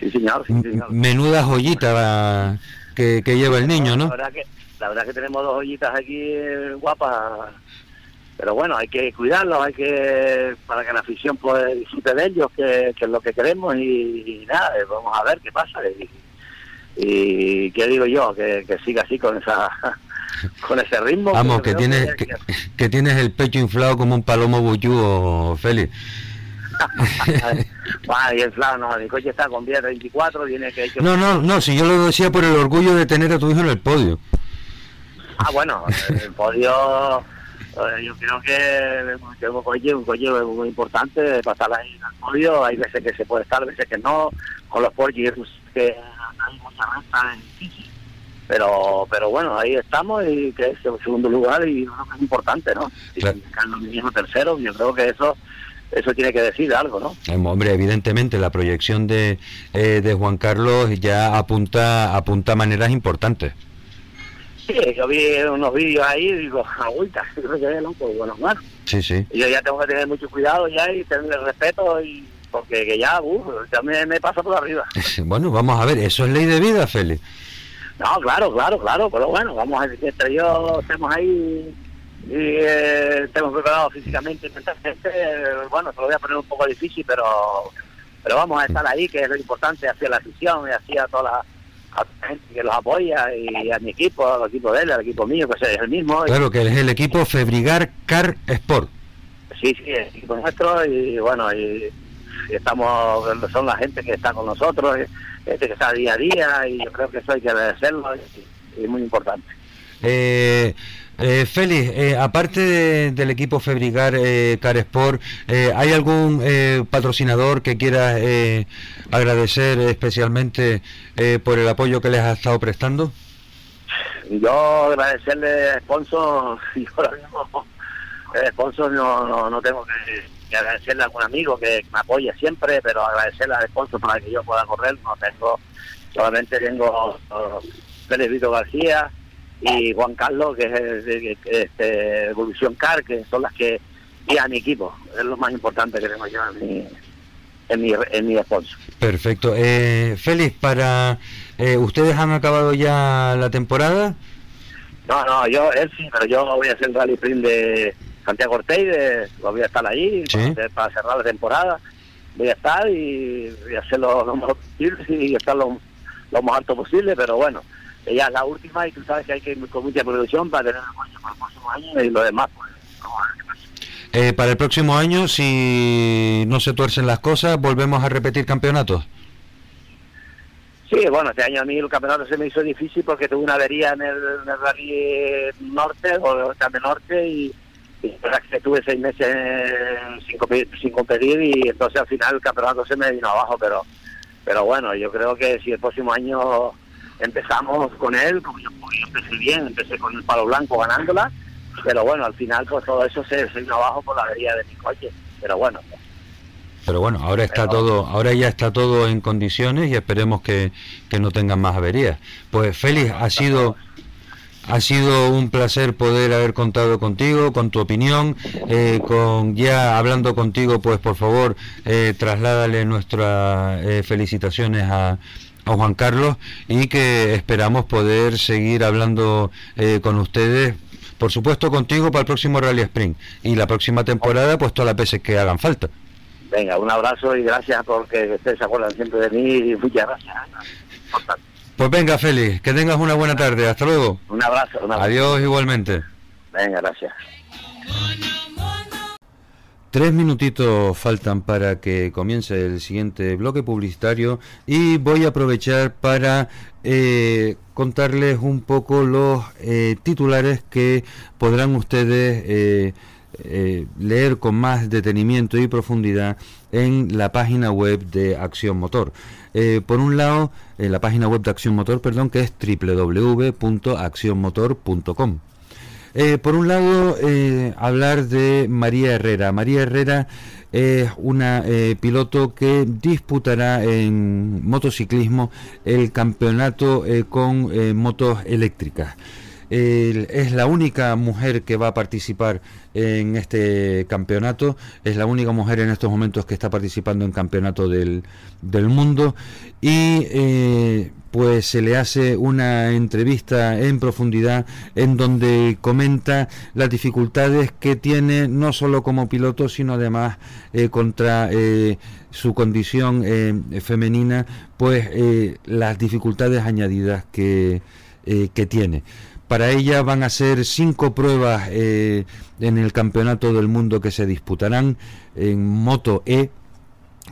Speaker 9: Sí, señor.
Speaker 1: Menuda joyita que, lleva el niño, ¿no?
Speaker 9: La verdad, que, la verdad que tenemos dos joyitas aquí guapas, pero bueno, hay que cuidarlos, hay que para que la afición pues disfrute de ellos, que, es lo que queremos y, nada, eh, vamos a ver qué pasa. Y, qué digo yo, que, siga así con esa con ese ritmo.
Speaker 1: Vamos, que, tienes que, tienes el pecho inflado como un palomo bullúo, Félix.
Speaker 9: No, mi coche está con vía 34, viene que...
Speaker 1: No, no, no, si yo lo decía por el orgullo de tener a tu hijo en el podio.
Speaker 9: Ah, bueno, el podio, eh, yo creo que, que un coche, un coche muy importante, pasar ahí en el podio, hay veces que se puede estar, veces que no, con los Porsche que hay mucha recta es difícil. Pero, pero bueno, ahí estamos y que es el segundo lugar y creo que es importante, ¿no? Y
Speaker 1: Claro.
Speaker 9: Carlos Guillermo tercero, yo creo que eso eso tiene que decir algo, ¿no?
Speaker 1: Eh, Hombre, evidentemente la proyección de, eh, de Juan Carlos ya apunta, apunta a maneras importantes.
Speaker 9: Sí, yo vi unos vídeos ahí y digo, agüita, creo que es loco, bueno.
Speaker 1: Sí, sí.
Speaker 9: Y yo ya tengo que tener mucho cuidado ya y tenerle respeto y porque que ya, uh, ya me, me pasa por arriba.
Speaker 1: Bueno, vamos a ver, eso es ley de vida, Félix.
Speaker 9: No, claro, claro, claro, pero bueno, vamos a entre yo estemos ahí y eh, estemos preparados físicamente mentalmente, eh, bueno, se lo voy a poner un poco difícil, pero pero vamos a estar ahí, que es lo importante, hacia la afición y hacia toda la, a la gente que los apoya y a mi equipo, al equipo de él, al equipo mío, que es el mismo.
Speaker 1: Claro que es el equipo Febrigar Car Sport.
Speaker 9: Sí, sí, el equipo nuestro y bueno, y, y estamos, son la gente que está con nosotros, gente que está día a día y yo creo que eso hay que agradecerlo y, y es muy importante.
Speaker 1: Eh, eh, Félix, eh, aparte de- del equipo Febrigar eh, Car Sport, eh, ¿hay algún eh, patrocinador que quieras agradecer especialmente por el apoyo que les ha estado prestando?
Speaker 9: Yo agradecerle a sponsor, y ahora mismo sponsor no, no, no tengo que, que agradecerle a algún amigo que me apoya siempre, pero agradecerle al sponsor para que yo pueda correr, no tengo, solamente tengo Félix Vito García y Juan Carlos, que es que- este, Evolución Car, que son las que, y a mi equipo, es lo más importante que tengo yo en mi, en mi, en mi sponsor.
Speaker 1: Perfecto. Eh, Félix, para eh, ustedes han acabado ya la temporada.
Speaker 9: No, no, yo, él sí, pero yo voy a hacer el rally sprint de Santiago Ortega, voy a estar allí
Speaker 1: Sí.
Speaker 9: para, hacer- para cerrar la temporada. Voy a estar y voy a hacerlo lo mejor posible y estar lo, lo más alto posible, pero bueno, ella es la última y tú sabes que hay que ir con mucha producción para tener el coche para el próximo año y lo demás, pues.
Speaker 1: Eh, para el próximo año, si no se tuercen las cosas, volvemos a repetir campeonatos.
Speaker 9: Sí, bueno, este año a mí el campeonato se me hizo difícil porque tuve una avería en el, en el rally norte, o el Norte, y, y estuve seis meses sin, competir, sin competir y entonces al final el campeonato se me vino abajo, pero pero bueno, yo creo que si el próximo año empezamos con él, como yo, empecé bien, empecé con el palo blanco ganándola, pero bueno, al final pues todo eso se, se vino abajo por la avería de mi coche, pero bueno,
Speaker 1: Pero bueno, ahora está todo, ahora ya está todo en condiciones y esperemos que, que no tengan más averías. Pues Félix, ha sido ha sido un placer poder haber contado contigo, con tu opinión, eh, con ya hablando contigo, pues por favor eh, trasládale nuestras eh, felicitaciones a, a Juan Carlos y que esperamos poder seguir hablando eh, con ustedes, por supuesto contigo para el próximo Rally Spring y la próxima temporada, pues todas las veces que hagan falta.
Speaker 9: Venga, un abrazo y gracias porque ustedes se acuerdan siempre de mí y muchas gracias. Importante.
Speaker 1: Pues venga, Félix, que tengas una buena tarde. Hasta luego.
Speaker 9: Un abrazo, un abrazo.
Speaker 1: Adiós igualmente.
Speaker 9: Venga, gracias.
Speaker 1: Tres minutitos faltan para que comience el siguiente bloque publicitario y voy a aprovechar para eh, contarles un poco los eh, titulares que podrán ustedes eh, leer con más detenimiento y profundidad en la página web de Acción Motor. Por un lado, en la página web de Acción Motor, perdón, que es www.accionmotor.com. Eh, por un lado, eh, hablar de María Herrera. María Herrera es una eh, piloto que disputará en motociclismo el campeonato con motos eléctricas. Es la única mujer que va a participar en este campeonato, es la única mujer en estos momentos que está participando en campeonato del, del mundo y eh, pues se le hace una entrevista en profundidad en donde comenta las dificultades que tiene no solo como piloto sino además eh, contra eh, su condición femenina pues las dificultades añadidas que, que tiene. Para ella van a ser cinco pruebas eh, en el campeonato del mundo que se disputarán en Moto E,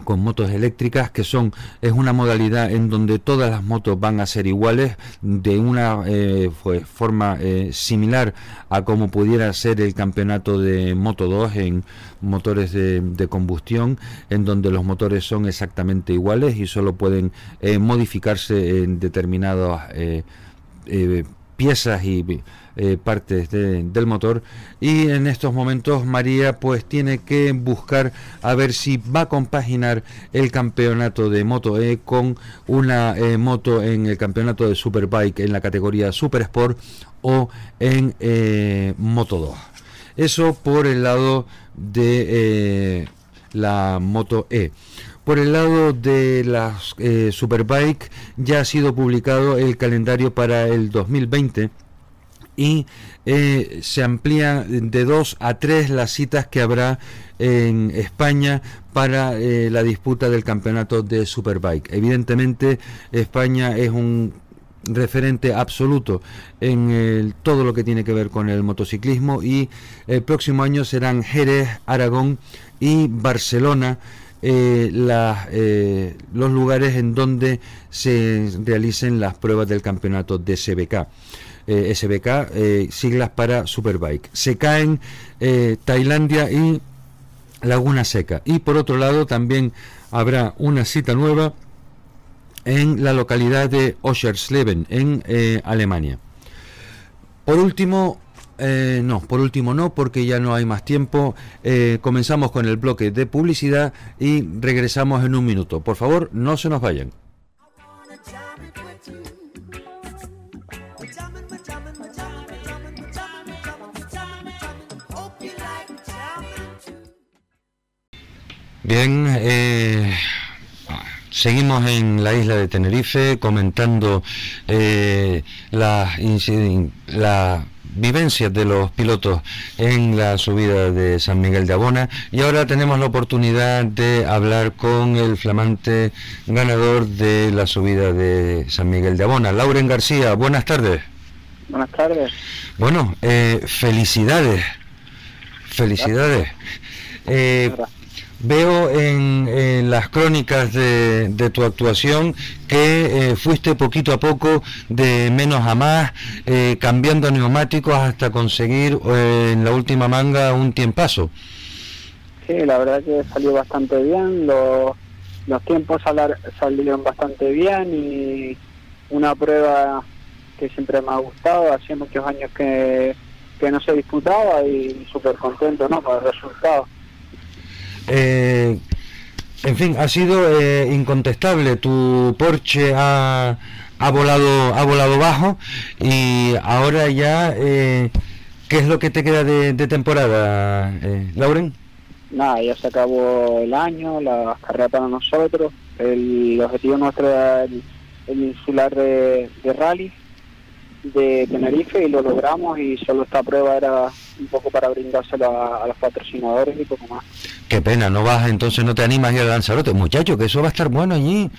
Speaker 1: con motos eléctricas que son es una modalidad en donde todas las motos van a ser iguales de una eh, forma eh, similar a como pudiera ser el campeonato de Moto 2 en motores de, combustión en donde los motores son exactamente iguales y solo pueden modificarse en determinadas piezas y eh, partes del motor. Y en estos momentos María pues tiene que buscar a ver si va a compaginar el campeonato de Moto E con una eh, moto en el campeonato de Superbike en la categoría Super Sport o en eh, Moto 2 eso por el lado de la Moto E por el lado de las Superbike ya ha sido publicado el calendario para el 2020 y eh, se amplía de dos a tres las citas que habrá en España para eh, la disputa del campeonato de Superbike. Evidentemente España es un referente absoluto en todo lo que tiene que ver con el motociclismo y el próximo año serán Jerez, Aragón y Barcelona eh, los lugares en donde se realicen las pruebas del campeonato de SBK. Eh, SBK, eh, siglas para Superbike. Se caen eh, Tailandia y Laguna Seca. Y por otro lado también habrá una cita nueva en la localidad de Oschersleben, en Alemania. Por último, no, por último no, porque ya no hay más tiempo. comenzamos con el bloque de publicidad y regresamos en un minuto. Por favor, no se nos vayan. Bien, eh, seguimos en la isla de Tenerife comentando eh, las la vivencias de los pilotos en la subida de San Miguel de Abona y ahora tenemos la oportunidad de hablar con el flamante ganador de la subida de San Miguel de Abona, Lauren García. Buenas tardes.
Speaker 10: Buenas tardes.
Speaker 1: Bueno, eh, felicidades. Felicidades. Eh, Veo en, las crónicas de, tu actuación que eh, fuiste poquito a poco de menos a más, eh, cambiando neumáticos hasta conseguir eh, en la última manga un tiempazo.
Speaker 10: Sí, la verdad que salió bastante bien, los, tiempos salieron bastante bien y una prueba que siempre me ha gustado, hacía muchos años que, que no se disputaba y súper contento ¿no? con el resultado.
Speaker 1: Eh, en fin, ha sido eh, incontestable. Tu Porsche ha, ha, volado, ha volado bajo y ahora ya, eh, ¿qué es lo que te queda de, temporada, eh, Lauren?
Speaker 10: Nada, ya se acabó el año, la carrera para nosotros. El objetivo nuestro era el, insular de rally de Tenerife y lo logramos y solo esta prueba era un poco para brindárselo a, los patrocinadores y poco más.
Speaker 1: Qué pena, no vas, entonces no te animas a ir a Lanzarote, muchacho, que eso va a estar bueno allí.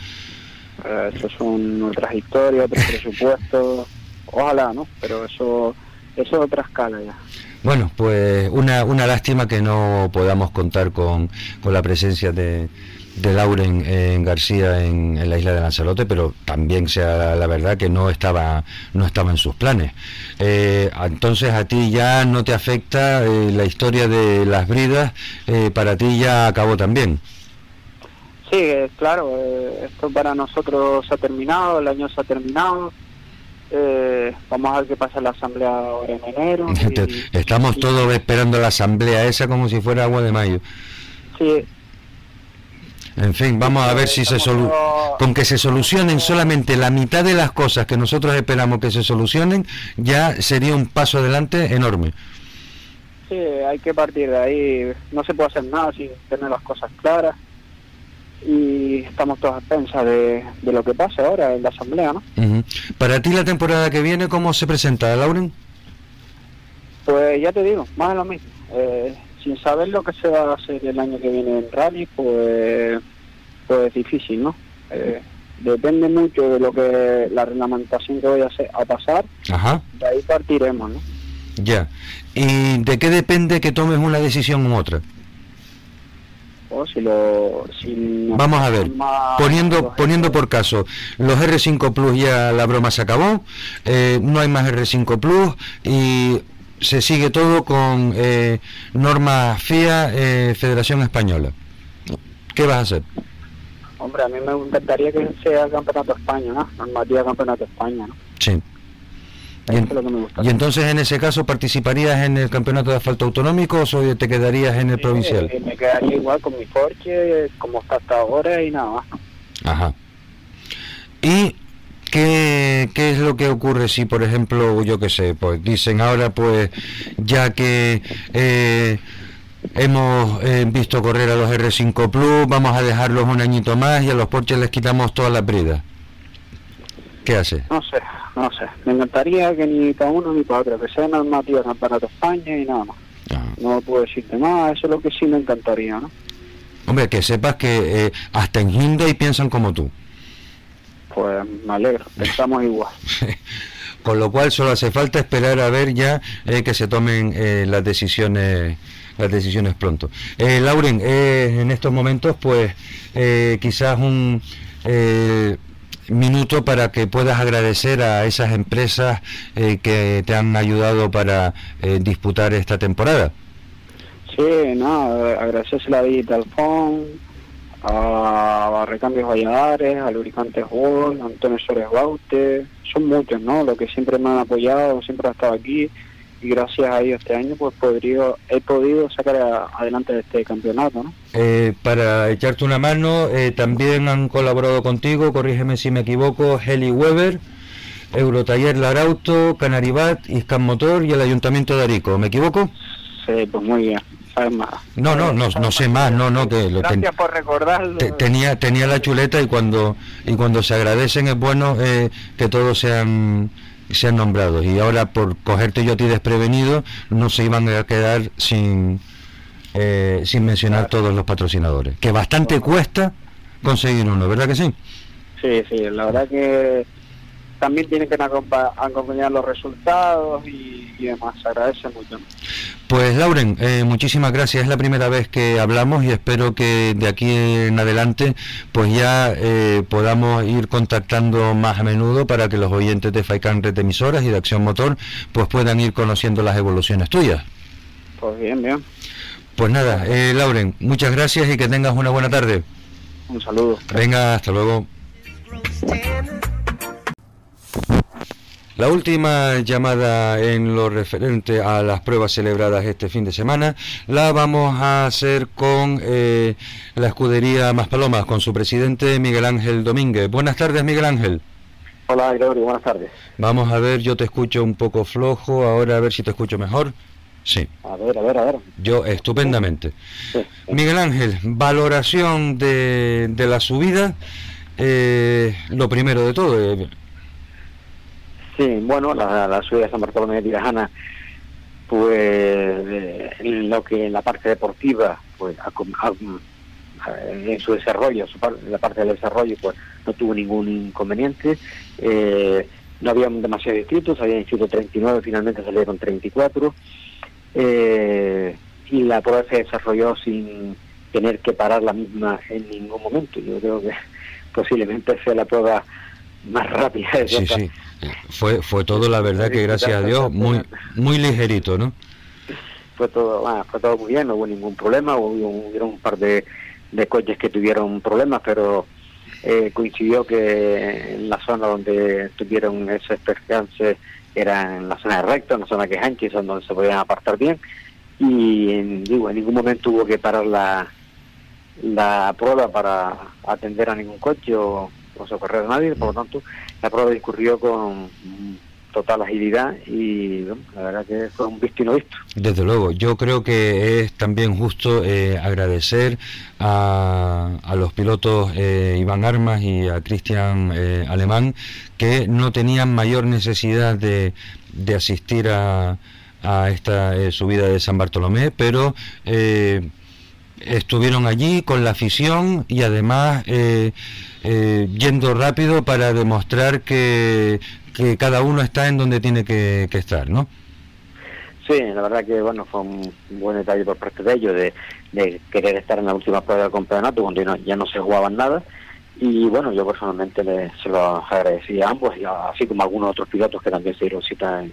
Speaker 10: Eh, eso son otras historias, otros presupuestos, ojalá, ¿no? Pero eso, eso es otra escala ya.
Speaker 1: Bueno, pues una, una lástima que no podamos contar con, con la presencia de, de Lauren en García en, la isla de Lanzarote, pero también sea la verdad que no estaba no estaba en sus planes. Eh, entonces a ti ya no te afecta eh, la historia de las bridas, eh, para ti ya acabó también.
Speaker 10: Sí, claro, esto para nosotros se ha terminado, el año se ha terminado. vamos a ver qué pasa en la asamblea ahora en enero.
Speaker 1: Estamos todos esperando la asamblea esa como si fuera agua de mayo.
Speaker 10: Sí,
Speaker 1: en fin, vamos a ver si se solu con que se solucionen solamente la mitad de las cosas que nosotros esperamos que se solucionen, ya sería un paso adelante enorme.
Speaker 10: Sí, hay que partir de ahí. No se puede hacer nada sin tener las cosas claras. Y estamos todos a pensar de, lo que pasa ahora en la asamblea, ¿no?
Speaker 1: Para ti la temporada que viene, ¿cómo se presenta, Lauren?
Speaker 10: Pues ya te digo, más de lo mismo. Eh, sin saber lo que se va a hacer el año que viene en rally, pues, pues es difícil, ¿no? Eh, depende mucho de lo que la reglamentación que voy a, hacer, a pasar,
Speaker 1: Ajá.
Speaker 10: de ahí partiremos, ¿no?
Speaker 1: Ya. ¿Y de qué depende que tomes una decisión u otra?
Speaker 10: o si lo si
Speaker 1: Vamos a ver, poniendo poniendo por caso, los R5 Plus ya la broma se acabó, eh, no hay más R5 Plus y se sigue todo con eh, normas FIA eh, Federación Española. ¿Qué vas a hacer?
Speaker 10: Hombre, a mí me encantaría que sea Campeonato de España, ¿no? Normativa Campeonato de España, ¿no?
Speaker 1: Sí. Y, en-
Speaker 10: es lo que me gusta.
Speaker 1: y entonces en ese caso participarías en el campeonato de asfalto autonómico o te quedarías en el provincial?
Speaker 10: Eh, me quedaría igual con mi Porsche, como está hasta ahora y nada más.
Speaker 1: Ajá. ¿Y qué, qué es lo que ocurre si, por ejemplo, yo qué sé, pues dicen ahora, pues ya que eh, hemos eh, visto correr a los R5 Plus, vamos a dejarlos un añito más y a los Porsche les quitamos todas las bridas? ¿Qué hace?
Speaker 10: No sé, no sé. Me encantaría que ni para uno ni para otro, que sea normativa Campeonato de España y nada más. No puedo decirte más, eso es lo que sí me encantaría, ¿no?
Speaker 1: Hombre, que sepas que eh, hasta en Hyundai piensan como tú.
Speaker 10: Pues me alegro, pensamos igual.
Speaker 1: Con lo cual solo hace falta esperar a ver ya eh, que se tomen eh, las decisiones las decisiones pronto. Eh, Lauren, eh, en estos momentos pues eh, quizás un eh, minuto para que puedas agradecer a esas empresas eh, que te han ayudado para eh, disputar esta temporada.
Speaker 10: Sí, nada, agradecerle a Digital Phone, a Recambios Valladares, a Lubricantes World, a Antonio Suárez Baute, son muchos, ¿no? Los que siempre me han apoyado, siempre han estado aquí y gracias a ellos este año pues podría, he podido sacar a- adelante este campeonato, ¿no?
Speaker 1: Eh, para echarte una mano, eh, también han colaborado contigo, corrígeme si me equivoco, Heli Weber, Eurotaller Larauto, Canaribat, Iscan Motor y el Ayuntamiento de Arico. ¿Me equivoco?
Speaker 10: Sí, pues muy bien, sabes más.
Speaker 1: No, no, no, no sé más, no, no, que lo ten-
Speaker 10: Gracias por recordarlo.
Speaker 1: te- tenía, tenía la chuleta y cuando y cuando se agradecen es bueno eh, que todos sean sean nombrados y ahora por cogerte yo a ti desprevenido no se iban a quedar sin eh, sin mencionar todos los patrocinadores que bastante cuesta conseguir uno verdad que sí
Speaker 10: Sí, sí, la verdad que también tienen que acompa- acompañar los resultados y, y demás, agradece mucho.
Speaker 1: Pues Lauren, eh, muchísimas gracias. Es la primera vez que hablamos y espero que de aquí en adelante pues ya eh, podamos ir contactando más a menudo para que los oyentes de Faikan Red Emisoras y de Acción Motor pues puedan ir conociendo las evoluciones tuyas.
Speaker 10: Pues bien, bien,
Speaker 1: Pues nada, eh, Lauren, muchas gracias y que tengas una buena tarde.
Speaker 10: un saludo.
Speaker 1: Venga, hasta luego. La última llamada en lo referente a las pruebas celebradas este fin de semana la vamos a hacer con eh, la escudería Maspalomas, con su presidente Miguel Ángel Domínguez. Buenas tardes, Miguel Ángel.
Speaker 11: Hola, Gregorio, buenas tardes.
Speaker 1: Vamos a ver, yo te escucho un poco flojo, ahora a ver si te escucho mejor. Sí,
Speaker 11: A ver, a ver, a ver.
Speaker 1: yo estupendamente. Miguel Ángel, valoración de, de la subida, eh, lo primero de todo. eh,
Speaker 11: Sí, bueno, la, la subida de San Bartolomé de Tirajana, pues eh, en lo que en la parte deportiva, pues com- ha- eh, en su desarrollo, par- la parte del desarrollo, pues no tuvo ningún inconveniente. Eh, no había demasiados distritos, había inscrito 39, finalmente salieron 34. Eh, y la prueba se desarrolló sin tener que parar la misma en ningún momento. Yo creo que posiblemente sea la prueba más rápida de
Speaker 1: Sí, sí. Fue, fue todo, la verdad, que gracias a Dios, muy, muy ligerito, ¿no?
Speaker 11: fue todo ah, fue todo muy bien no hubo ningún problema hubo hubieron un par de, de coches que tuvieron problemas pero eh, coincidió que en la zona donde tuvieron ese percance era en la zona de recto en la zona que es ancha son donde se podían apartar bien y en, digo en ningún momento hubo que parar la la prueba para atender a ningún coche o, o socorrer a nadie por lo tanto la prueba discurrió con mm, total agilidad y bueno, la verdad que fue un visto y no visto.
Speaker 1: Desde luego, yo creo que es también justo eh, agradecer a, a los pilotos eh, Iván Armas y a Cristian eh, Alemán que no tenían mayor necesidad de, de asistir a, a esta eh, subida de San Bartolomé, pero eh, estuvieron allí con la afición y además eh, eh, yendo rápido para demostrar que, que cada uno está en donde tiene que, estar, ¿no?
Speaker 11: Sí, la verdad que bueno fue un buen detalle por parte de ellos de, querer estar en la última prueba del campeonato cuando ya no, se jugaban nada y bueno, yo personalmente le, se lo agradecí a ambos, y así como a algunos otros pilotos que también se dieron cita en,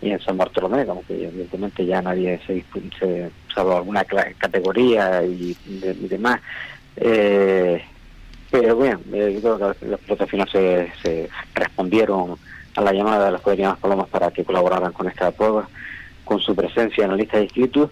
Speaker 11: en San Bartolomé, como que evidentemente ya nadie se, se salvo alguna categoría y, demás. Eh, pero bien, eh, yo creo que al final se, se, respondieron a la llamada de las Más Palomas para que colaboraran con esta prueba, con su presencia en la lista de inscritos.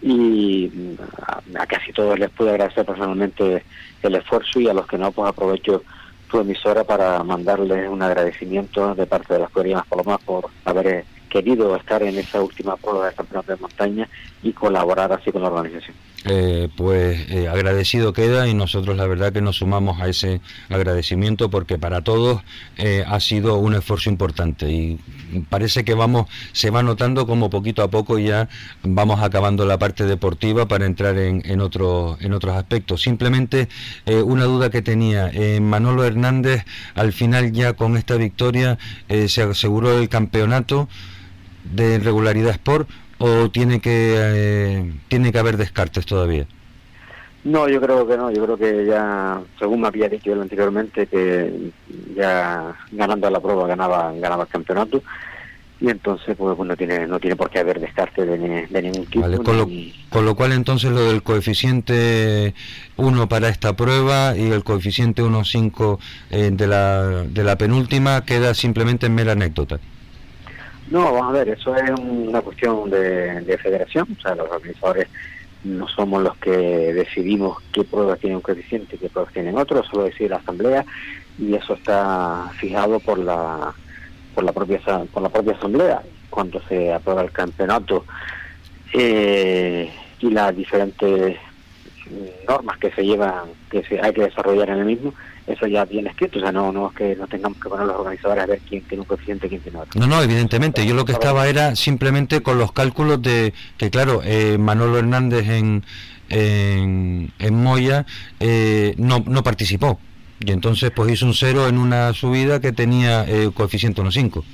Speaker 11: Y mm, a, casi todos les pude agradecer personalmente el esfuerzo y a los que no, pues aprovecho tu emisora para mandarles un agradecimiento de parte de las Más Palomas por haber querido estar en esa última prueba del campeonato de montaña y colaborar así con la organización.
Speaker 1: Eh, pues eh, agradecido queda y nosotros la verdad que nos sumamos a ese agradecimiento porque para todos eh, ha sido un esfuerzo importante y parece que vamos se va notando como poquito a poco ya vamos acabando la parte deportiva para entrar en, en, otro, en otros aspectos simplemente una duda que tenía Manolo Hernández al final ya con esta victoria se aseguró el campeonato de regularidad sport o tiene que eh, tiene que haber descartes todavía?
Speaker 11: No, yo creo que no, yo creo que ya, según me había dicho él anteriormente, que ya ganando la prueba ganaba ganaba el campeonato y entonces pues, pues no tiene no tiene por qué haber descarte de, de ningún tipo.
Speaker 1: con, lo, cual entonces lo del coeficiente 1 para esta prueba y el coeficiente 1.5 eh, de, la, de la penúltima queda simplemente en mera anécdota.
Speaker 11: No, vamos a ver, eso es una cuestión de, federación, o sea, los organizadores no somos los que decidimos qué pruebas tienen un coeficiente y qué pruebas tienen otro, solo decide la asamblea y eso está fijado por la por la propia por la propia asamblea cuando se aprueba el campeonato. Eh, y las diferentes normas que se llevan que se hay que desarrollar en el mismo eso ya viene escrito, o sea, no, no es que no tengamos que poner los organizadores a ver quién tiene un coeficiente y quién tiene otro.
Speaker 1: No, no, evidentemente, yo lo que estaba era simplemente con los cálculos de que, claro, eh, Manolo Hernández en, en, Moya eh, no, no participó, y entonces pues hizo un cero en una subida que tenía eh, coeficiente 1.5.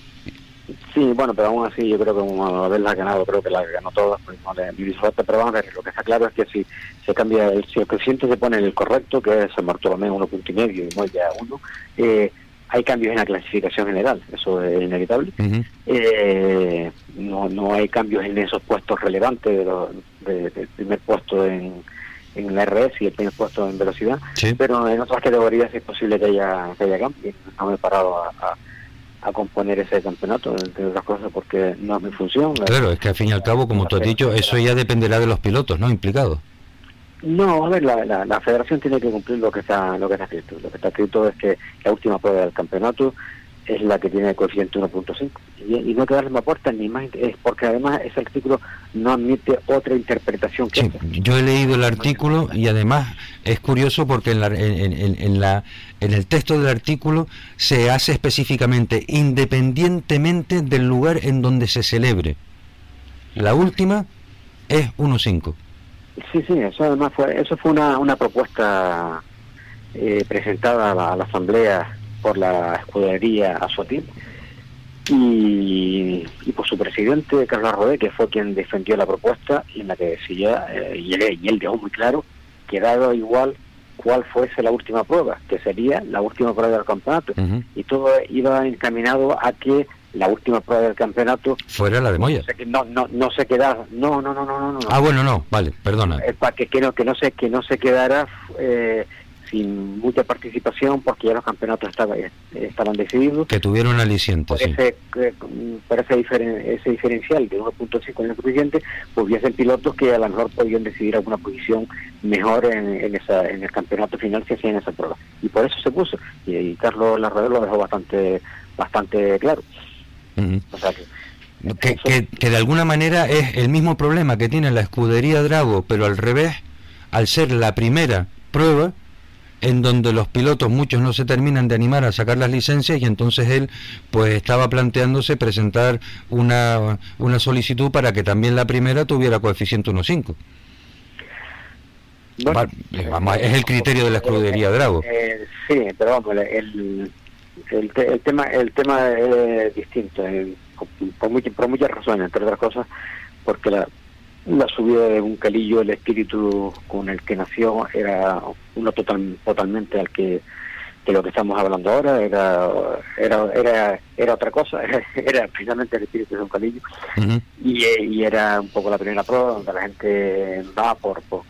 Speaker 11: Sí, bueno, pero aún así yo creo que como haberla ganado, creo que la ganó todas, pues no le pero vamos a ver, lo que está claro es que si se cambia, el, si el coeficiente se pone en el correcto, que es San Bartolomé uno punto y medio y Moya uno, eh, hay cambios en la clasificación general, eso es inevitable. eh, no, no hay cambios en esos puestos relevantes de los, del primer puesto en, en la RS y el primer puesto en velocidad, pero en otras categorías es posible que haya, que haya cambios. No me he parado a a componer ese campeonato, entre otras cosas, porque no es mi función.
Speaker 1: Claro, es que al fin y al cabo, como tú has dicho, eso ya dependerá de los pilotos, ¿no? Implicados.
Speaker 11: No, a ver, la, la, federación tiene que cumplir lo que está lo que está escrito. Lo que está escrito es que la última prueba del campeonato es la que tiene el coeficiente 1.5 y, no hay que darle más puerta ni más es porque además ese artículo no admite otra interpretación que
Speaker 1: yo he leído el artículo y además es curioso porque en, la, en, en, la, en el texto del artículo se hace específicamente independientemente del lugar en donde se celebre. La última es 1.5
Speaker 11: sí sí eso además fue eso fue una, una propuesta eh, presentada a la, a la asamblea por la escudería Azotín y, y por su presidente Carlos Rodé, que fue quien defendió la propuesta y en la que decía, eh, y, él, y él dejó muy claro, que dado igual cuál fuese la última prueba, que sería la última prueba del campeonato. Y todo iba encaminado a que la última prueba del campeonato
Speaker 1: fuera la de Moya.
Speaker 11: No, no, no, se quedara, no, no, no, no, no.
Speaker 1: Ah, bueno, no, vale, perdona.
Speaker 11: Es para que, que, no, que no se, que no se quedara eh, sin mucha participación porque ya los campeonatos estaban, estaban decididos.
Speaker 1: Que tuvieron aliciente,
Speaker 11: por ese, por ese, ese diferencial de 1.5 en el suficiente, pues hubiesen pilotos que a lo mejor podían decidir alguna posición mejor en, esa, en el campeonato final que hacía en esa prueba. Y por eso se puso. Y, Carlos Larrador lo dejó bastante, bastante claro.
Speaker 1: que, que, que de alguna manera es el mismo problema que tiene la escudería Drago, pero al revés, al ser la primera prueba, en donde los pilotos muchos no se terminan de animar a sacar las licencias y entonces él pues estaba planteándose presentar una, una solicitud para que también la primera tuviera coeficiente 1.5. Eh, es el criterio de la escudería Drago.
Speaker 11: Eh, sí, pero vamos, el, el, tema el tema es distinto, por, muchas, por muchas razones, entre otras cosas, porque la, la subida de un calillo, el espíritu con el que nació era uno total, totalmente al que de lo que estamos hablando ahora era era era, era otra cosa era precisamente el espíritu de un calillo y, y, era un poco la primera prueba donde la gente va por, por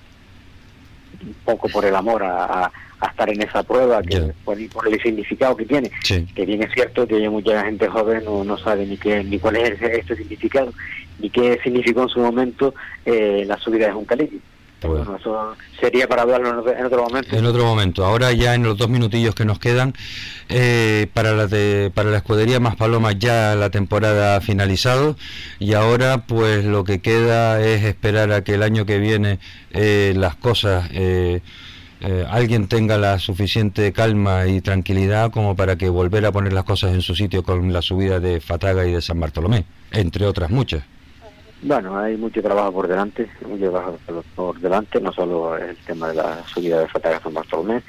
Speaker 11: un poco por el amor a, a estar en esa prueba, que por, el significado que tiene. Que bien es cierto que mucha gente joven no, no sabe ni qué ni cuál es este significado, ni qué significó en su momento eh, la subida de Bueno, eso sería para hablarlo en otro momento.
Speaker 1: En otro momento. Ahora ya en los dos minutillos que nos quedan, eh, para, la de, para la escudería Más Palomas ya la temporada ha finalizado y ahora pues lo que queda es esperar a que el año que viene eh, las cosas... Eh, eh, alguien tenga la suficiente calma y tranquilidad como para que volver a poner las cosas en su sitio con la subida de Fataga y de San Bartolomé, entre otras muchas.
Speaker 11: Bueno, hay mucho trabajo por delante, mucho trabajo por delante, no solo el tema de la subida de Fataga a San Bartolomé.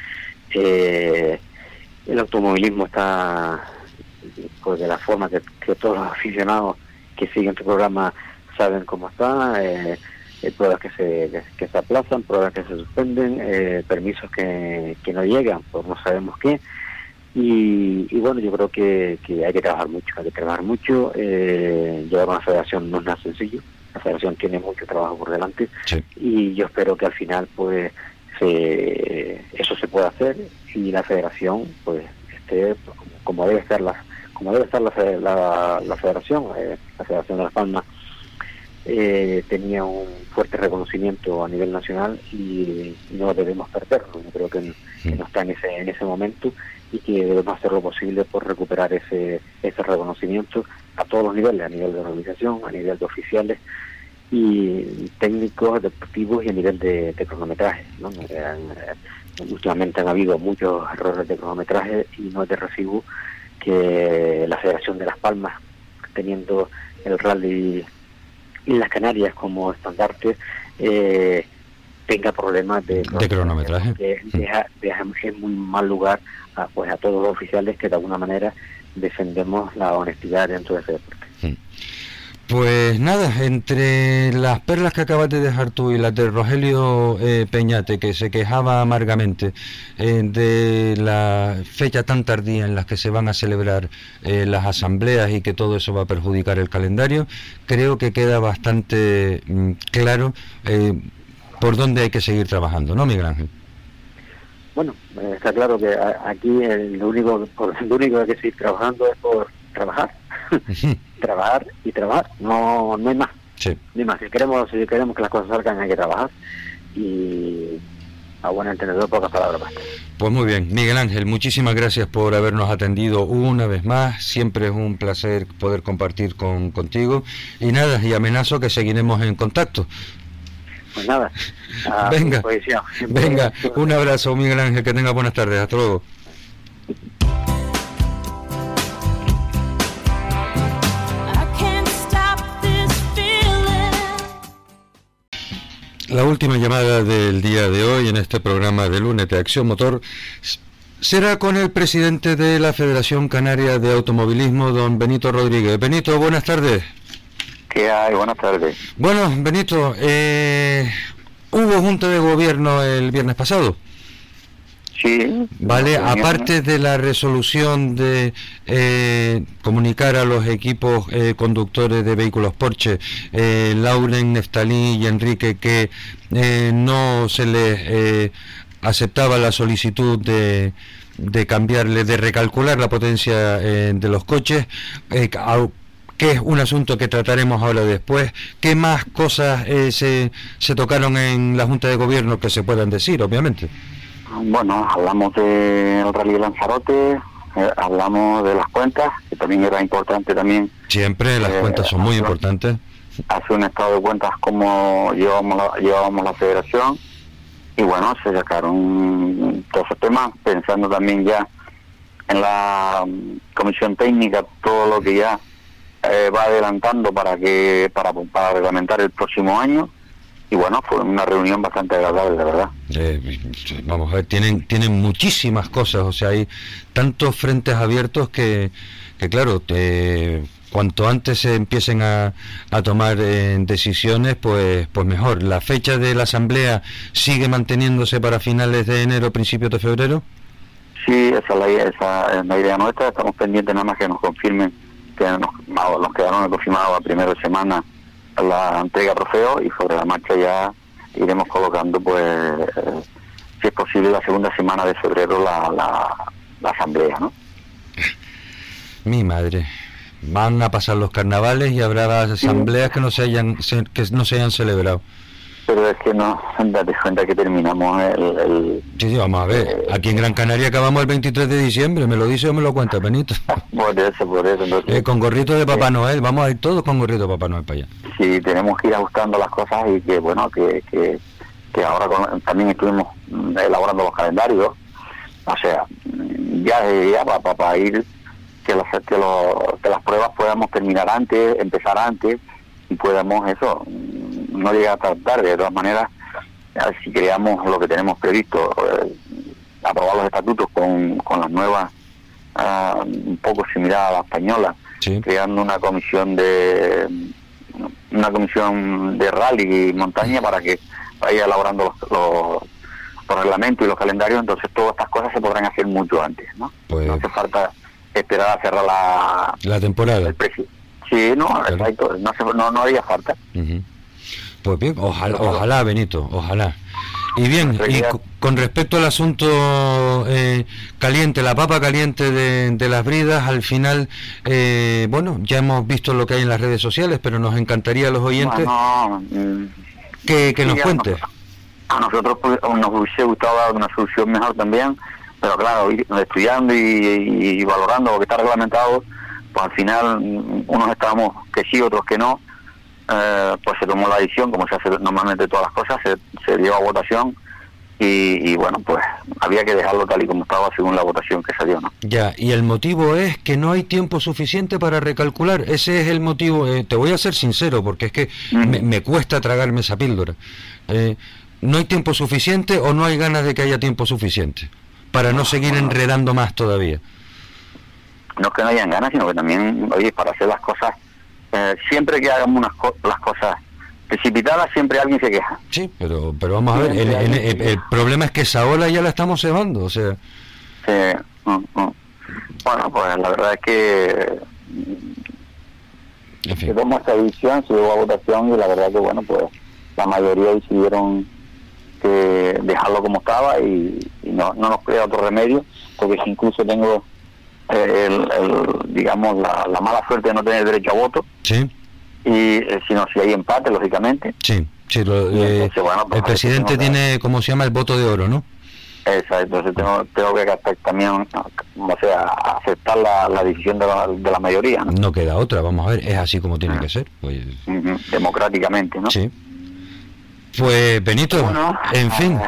Speaker 11: Eh, el automovilismo está, pues de la forma que, todos los aficionados que siguen este programa saben cómo está. Eh, eh, pruebas que se, que, se aplazan, pruebas que se suspenden, eh, permisos que, que no llegan, pues no sabemos qué. Y, bueno, yo creo que, que, hay que trabajar mucho, hay que trabajar mucho. Eh, llevar una federación no es nada sencillo, la federación tiene mucho trabajo por delante. Y yo espero que al final pues se, eso se pueda hacer y la federación pues esté como debe estar la como debe estar la, la, la federación, eh, la Federación de Las Palmas eh, tenía un fuerte reconocimiento a nivel nacional y no debemos perderlo. Yo creo que, no está en ese, en ese momento y que debemos hacer lo posible por recuperar ese, ese reconocimiento a todos los niveles, a nivel de organización, a nivel de oficiales y técnicos, deportivos y a nivel de, cronometraje. ¿no? Eh, últimamente han habido muchos errores de cronometraje y no es de recibo que la Federación de Las Palmas, teniendo el rally en las Canarias como estandarte eh, tenga problemas de,
Speaker 1: cronometraje.
Speaker 11: Que deja, en muy mal lugar a, pues a todos los oficiales que de alguna manera defendemos la honestidad dentro de ese deporte.
Speaker 1: Pues nada, entre las perlas que acabas de dejar tú y las de Rogelio eh, Peñate, que se quejaba amargamente eh, de la fecha tan tardía en las que se van a celebrar eh, las asambleas y que todo eso va a perjudicar el calendario, creo que queda bastante mm, claro por dónde hay que seguir trabajando, ¿no, Miguel Ángel?
Speaker 11: Bueno, está claro que aquí lo único, lo único que hay que seguir trabajando es por trabajar trabajar y trabajar, no, no hay más. Sí. más. Si queremos, si queremos que las cosas salgan, hay que trabajar. Y a buen entendedor, pocas palabras más.
Speaker 1: Pues muy bien, Miguel Ángel, muchísimas gracias por habernos atendido una vez más. Siempre es un placer poder compartir con, contigo. Y nada, y amenazo que seguiremos en contacto.
Speaker 11: Pues nada.
Speaker 1: venga, venga, un abrazo, Miguel Ángel, que tenga buenas tardes. Hasta luego. La última llamada del día de hoy en este programa de lunes de Acción Motor será con el presidente de la Federación Canaria de Automovilismo, don Benito Rodríguez. Benito, buenas tardes.
Speaker 12: ¿Qué hay? Buenas tardes.
Speaker 1: Bueno, Benito, eh, hubo junta de gobierno el viernes pasado.
Speaker 12: Sí.
Speaker 1: Vale, aparte de la resolución de eh, comunicar a los equipos eh, conductores de vehículos Porsche, eh, Lauren, Neftalí y Enrique, que no se les aceptaba la solicitud de, de cambiarle, de recalcular la potencia de los coches, que es un asunto que trataremos ahora después. ¿Qué más cosas se, se tocaron en la Junta de Gobierno que se puedan decir, obviamente?
Speaker 12: Bueno, hablamos del Rally de Lanzarote, eh, hablamos de las cuentas, que también era importante también.
Speaker 1: Siempre las eh, cuentas son muy importantes.
Speaker 12: Hace un estado de cuentas como llevamos la, llevábamos la federación y bueno, se sacaron todos esos temas, pensando también ya en la comisión técnica, todo lo que ya eh, va adelantando para que para, para reglamentar el próximo año y bueno, fue una reunión bastante agradable, la verdad.
Speaker 1: Eh, vamos a ver, tienen, tienen muchísimas cosas, o sea, hay tantos frentes abiertos que, que claro, cuanto antes se empiecen a, a tomar eh, decisiones, pues, pues mejor. ¿La fecha de la asamblea sigue manteniéndose para finales de enero, principios de febrero?
Speaker 12: Sí, esa es la, esa es la idea nuestra. Estamos pendientes nada más que nos confirmen que nos, nos quedaron confirmados a primera semana la entrega trofeo y sobre la marcha ya iremos colocando, pues, eh, si es posible, la segunda semana de febrero la, la, la asamblea, ¿no?
Speaker 1: Mi madre. Van a pasar los carnavales y habrá asambleas que no se hayan que no se hayan celebrado.
Speaker 12: Pero es que no, date cuenta que terminamos el... el
Speaker 1: Sí, sí, vamos a ver. Aquí en Gran Canaria acabamos el 23 de diciembre. ¿Me lo dice o me lo cuenta, Benito?
Speaker 12: por eso, por eso. Entonces,
Speaker 1: Eh, con gorrito de Papá Noel. Vamos a ir todos con gorrito de Papá Noel para allá.
Speaker 12: sí, tenemos que ir ajustando las cosas y que, bueno, que, que, que ahora con- también estuvimos mm, elaborando los calendarios. O sea, mm, ya, ya para ir, que, las que, lo- que las pruebas podamos terminar antes, empezar antes y podamos eso, no llegar tan tarde. De todas maneras, si creamos lo que tenemos previsto, eh, aprobar los estatutos con, con las nuevas, ah, un poco similar a la española, creando una comisión de una comisión de rally y montaña para que vaya elaborando los, los, los reglamentos y los calendarios, entonces todas estas cosas se podrán hacer mucho antes, ¿no?
Speaker 1: Pues
Speaker 12: No hace falta esperar a cerrar la...
Speaker 1: la temporada.
Speaker 12: Sí, no, exacto, no, hace- no, no haría falta.
Speaker 1: Pues bien, ojalá, ojalá, Benito, ojalá. Y bien, y co- con respecto al asunto eh, caliente, la papa caliente de, de las bridas, al final, eh, bueno, ya hemos visto lo que hay en las redes sociales, pero nos encantaría a los oyentes
Speaker 12: mm,
Speaker 1: que, que
Speaker 12: sí,
Speaker 1: nos cuentes.
Speaker 12: A nosotros pues, nos hubiese gustado dar una solución mejor también, pero claro, ir estudiando y, y- y valorando lo que está reglamentado, pues al final mm, unos estábamos que sí, otros que no, eh, pues se tomó la decisión, como se hace normalmente todas las cosas, se, se lleva a votación y, y bueno, pues había que dejarlo tal y como estaba según la votación que salió, ¿no?
Speaker 1: Ya, y el motivo es que no hay tiempo suficiente para recalcular. Ese es el motivo. eh, te voy a ser sincero, porque es que me, me cuesta tragarme esa píldora. Eh, ¿No hay tiempo suficiente o no hay ganas de que haya tiempo suficiente? Para no seguir enredando más todavía.
Speaker 12: No es que no hayan ganas, sino que también, oye, para hacer las cosas, eh, siempre que hagamos unas co- las cosas precipitadas, siempre alguien se queja.
Speaker 1: Sí, pero, pero vamos a ver, el, el- el- el problema es que esa ola ya la estamos cebando, o sea...
Speaker 12: Sí, mm, mm. Bueno, pues la verdad es que se tomó esta decisión, se llevó a votación y la verdad que, bueno, pues la mayoría decidieron que dejarlo como estaba y, y no, no nos queda otro remedio, porque si incluso tengo el, el, digamos, la, la mala suerte de no tener derecho a voto,
Speaker 1: Sí,
Speaker 12: y eh, si no, si hay empate, lógicamente,
Speaker 1: sí, sí. lo- eh,
Speaker 12: bueno, pues,
Speaker 1: el presidente tiene, como se llama, el voto de oro, ¿no?
Speaker 12: Exacto, entonces tengo, tengo que aceptar también, o sea, aceptar la, la decisión de la, de la mayoría, ¿no?
Speaker 1: No queda otra, vamos a ver, es así como tiene que ser. Pues,
Speaker 12: democráticamente, ¿no?
Speaker 1: Sí. Pues Benito, en fin,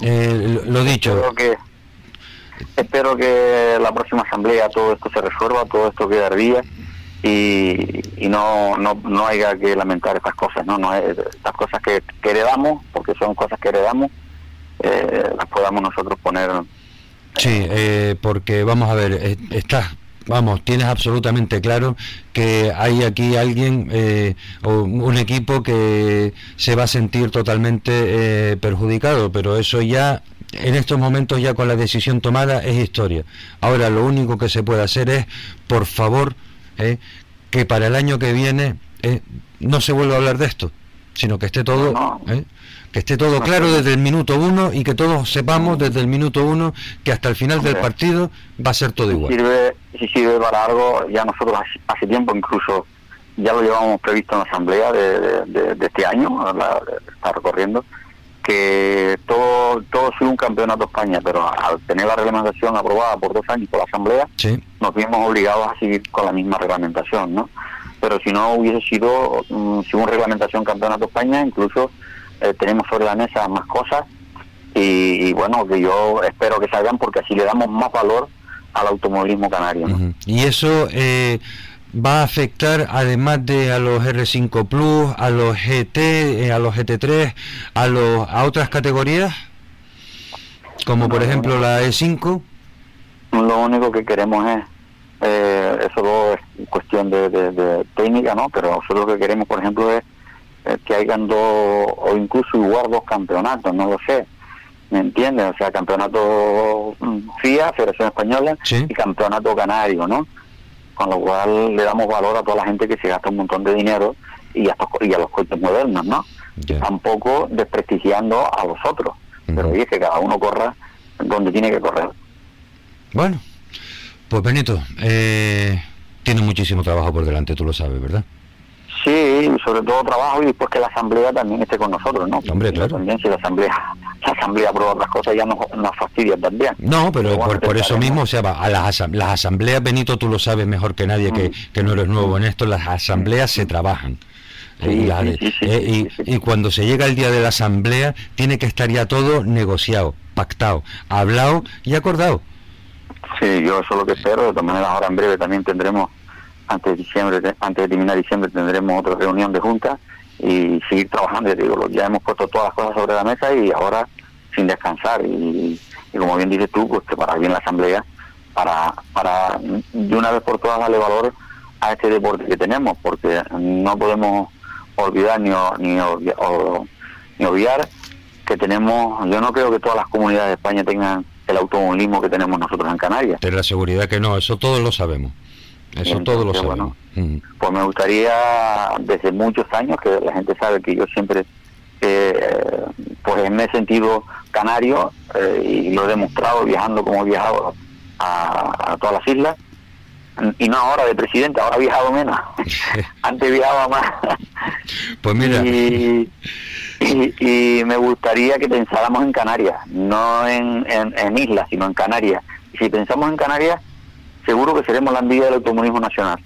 Speaker 1: eh, lo lo dicho,
Speaker 12: que, espero que la próxima asamblea todo esto se resuelva, todo esto quede al día y, y no, no, no haya que lamentar estas cosas, ¿no? no es- estas cosas que, que heredamos, porque son cosas que heredamos, eh, las podamos nosotros poner
Speaker 1: sí, eh, porque vamos a ver, eh, estás, vamos, tienes absolutamente claro que hay aquí alguien eh, o un equipo que se va a sentir totalmente eh, perjudicado, pero eso ya en estos momentos ya con la decisión tomada es historia. Ahora lo único que se puede hacer es, por favor, eh, que para el año que viene eh, no se vuelva a hablar de esto, sino que esté todo, eh, que esté todo claro desde el minuto uno y que todos sepamos desde el minuto uno que hasta el final del partido va a ser todo igual.
Speaker 12: sirve si sirve para algo ya nosotros hace, hace tiempo incluso ya lo llevamos previsto en la asamblea de, de- de- de este año la, está recorriendo que todo todo sigue un campeonato de España pero al tener la reglamentación aprobada por dos años por la asamblea
Speaker 1: Sí.
Speaker 12: nos vimos obligados a seguir con la misma reglamentación no pero si no hubiese sido según reglamentación campeonato de España incluso eh, tenemos sobre la mesa más cosas y, y bueno que yo espero que salgan porque así le damos más valor al automovilismo canario. ¿no?
Speaker 1: Y eso eh, va a afectar además de a los R5 Plus, a los GT, eh, a los GT3, a los a otras categorías, como por ejemplo la E5.
Speaker 12: Lo único que queremos es eh, esos dos cuestión de, de- de técnica, ¿no? Pero nosotros lo que queremos, por ejemplo, es eh, que hayan dos, o incluso igual dos campeonatos, no lo sé. ¿Me entiendes? O sea, campeonato mm, FIA, Federación Española, y campeonato canario, ¿no? Con lo cual le damos valor a toda la gente que se gasta un montón de dinero y a, y a los coches modernos, ¿no? Tampoco desprestigiando a los otros. Pero oye, que cada uno corra donde tiene que correr.
Speaker 1: Bueno, pues Benito, eh, tiene muchísimo trabajo por delante, tú lo sabes, ¿verdad?
Speaker 12: Sí, sobre todo trabajo y después que la asamblea también esté con nosotros, ¿no?
Speaker 1: Hombre, claro.
Speaker 12: También si la asamblea, la asamblea aprueba otras cosas ya nos, nos fastidia también.
Speaker 1: No, pero por, por eso mismo, o sea, va, a las, asam- las asambleas, Benito, tú lo sabes mejor que nadie, que, que no eres nuevo en esto, las asambleas se trabajan.
Speaker 12: Sí,
Speaker 1: la-
Speaker 12: sí, sí, sí,
Speaker 1: eh, y, y cuando se llega el día de la asamblea, tiene que estar ya todo negociado, pactado, hablado y acordado.
Speaker 12: Sí, yo eso es lo que espero. De todas maneras, ahora en breve también tendremos, antes de diciembre, te- antes de terminar diciembre, tendremos otra reunión de junta y seguir trabajando. Ya, digo, ya hemos puesto todas las cosas sobre la mesa y ahora sin descansar. Y, como bien dices tú, pues preparar bien la asamblea para, para de una vez por todas darle valor a este deporte que tenemos, porque no podemos olvidar ni, ni, o- ni obviar que tenemos, yo no creo que todas las comunidades de España tengan el automovilismo que tenemos nosotros en Canarias.
Speaker 1: Ten la seguridad que no, eso todos lo sabemos. Eso todos lo
Speaker 12: bueno,
Speaker 1: sabemos. Mm.
Speaker 12: Pues me gustaría, desde muchos años, que la gente sabe que yo siempre, eh, pues me he sentido canario eh, y lo he demostrado viajando como he viajado a, a todas las islas. Y no ahora de presidente, ahora he viajado menos. Antes viajaba más.
Speaker 1: Pues mira.
Speaker 12: Y, y, y me gustaría que pensáramos en Canarias, no en, en, en islas, sino en Canarias. Y si pensamos en Canarias, seguro que seremos la envidia del automovilismo nacional.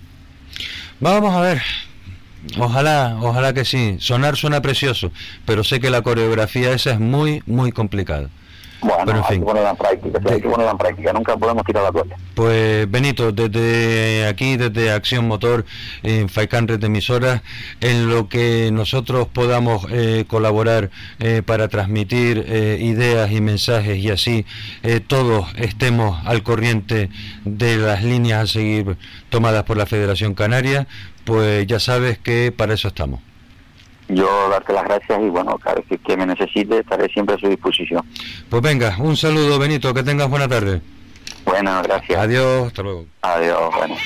Speaker 1: Vamos a ver. Ojalá, ojalá que sí. Sonar suena precioso, pero sé que la coreografía esa es muy, muy complicada.
Speaker 12: Bueno,
Speaker 1: Pero en
Speaker 12: hay que ponerla en práctica, hay que ponerla en práctica, nunca podemos tirar la toalla.
Speaker 1: Pues Benito, desde aquí, desde Acción Motor, en Faicán Red Emisoras, en lo que nosotros podamos eh, colaborar eh, para transmitir eh, ideas y mensajes y así todos estemos al corriente de las líneas a seguir tomadas por la Federación Canaria, pues ya sabes que para eso estamos.
Speaker 12: Yo darte las gracias y bueno, claro, que, que me necesite estaré siempre a su disposición.
Speaker 1: Pues venga, un saludo Benito, que tengas buena tarde.
Speaker 12: Bueno, gracias.
Speaker 1: Adiós, hasta luego.
Speaker 12: Adiós, bueno.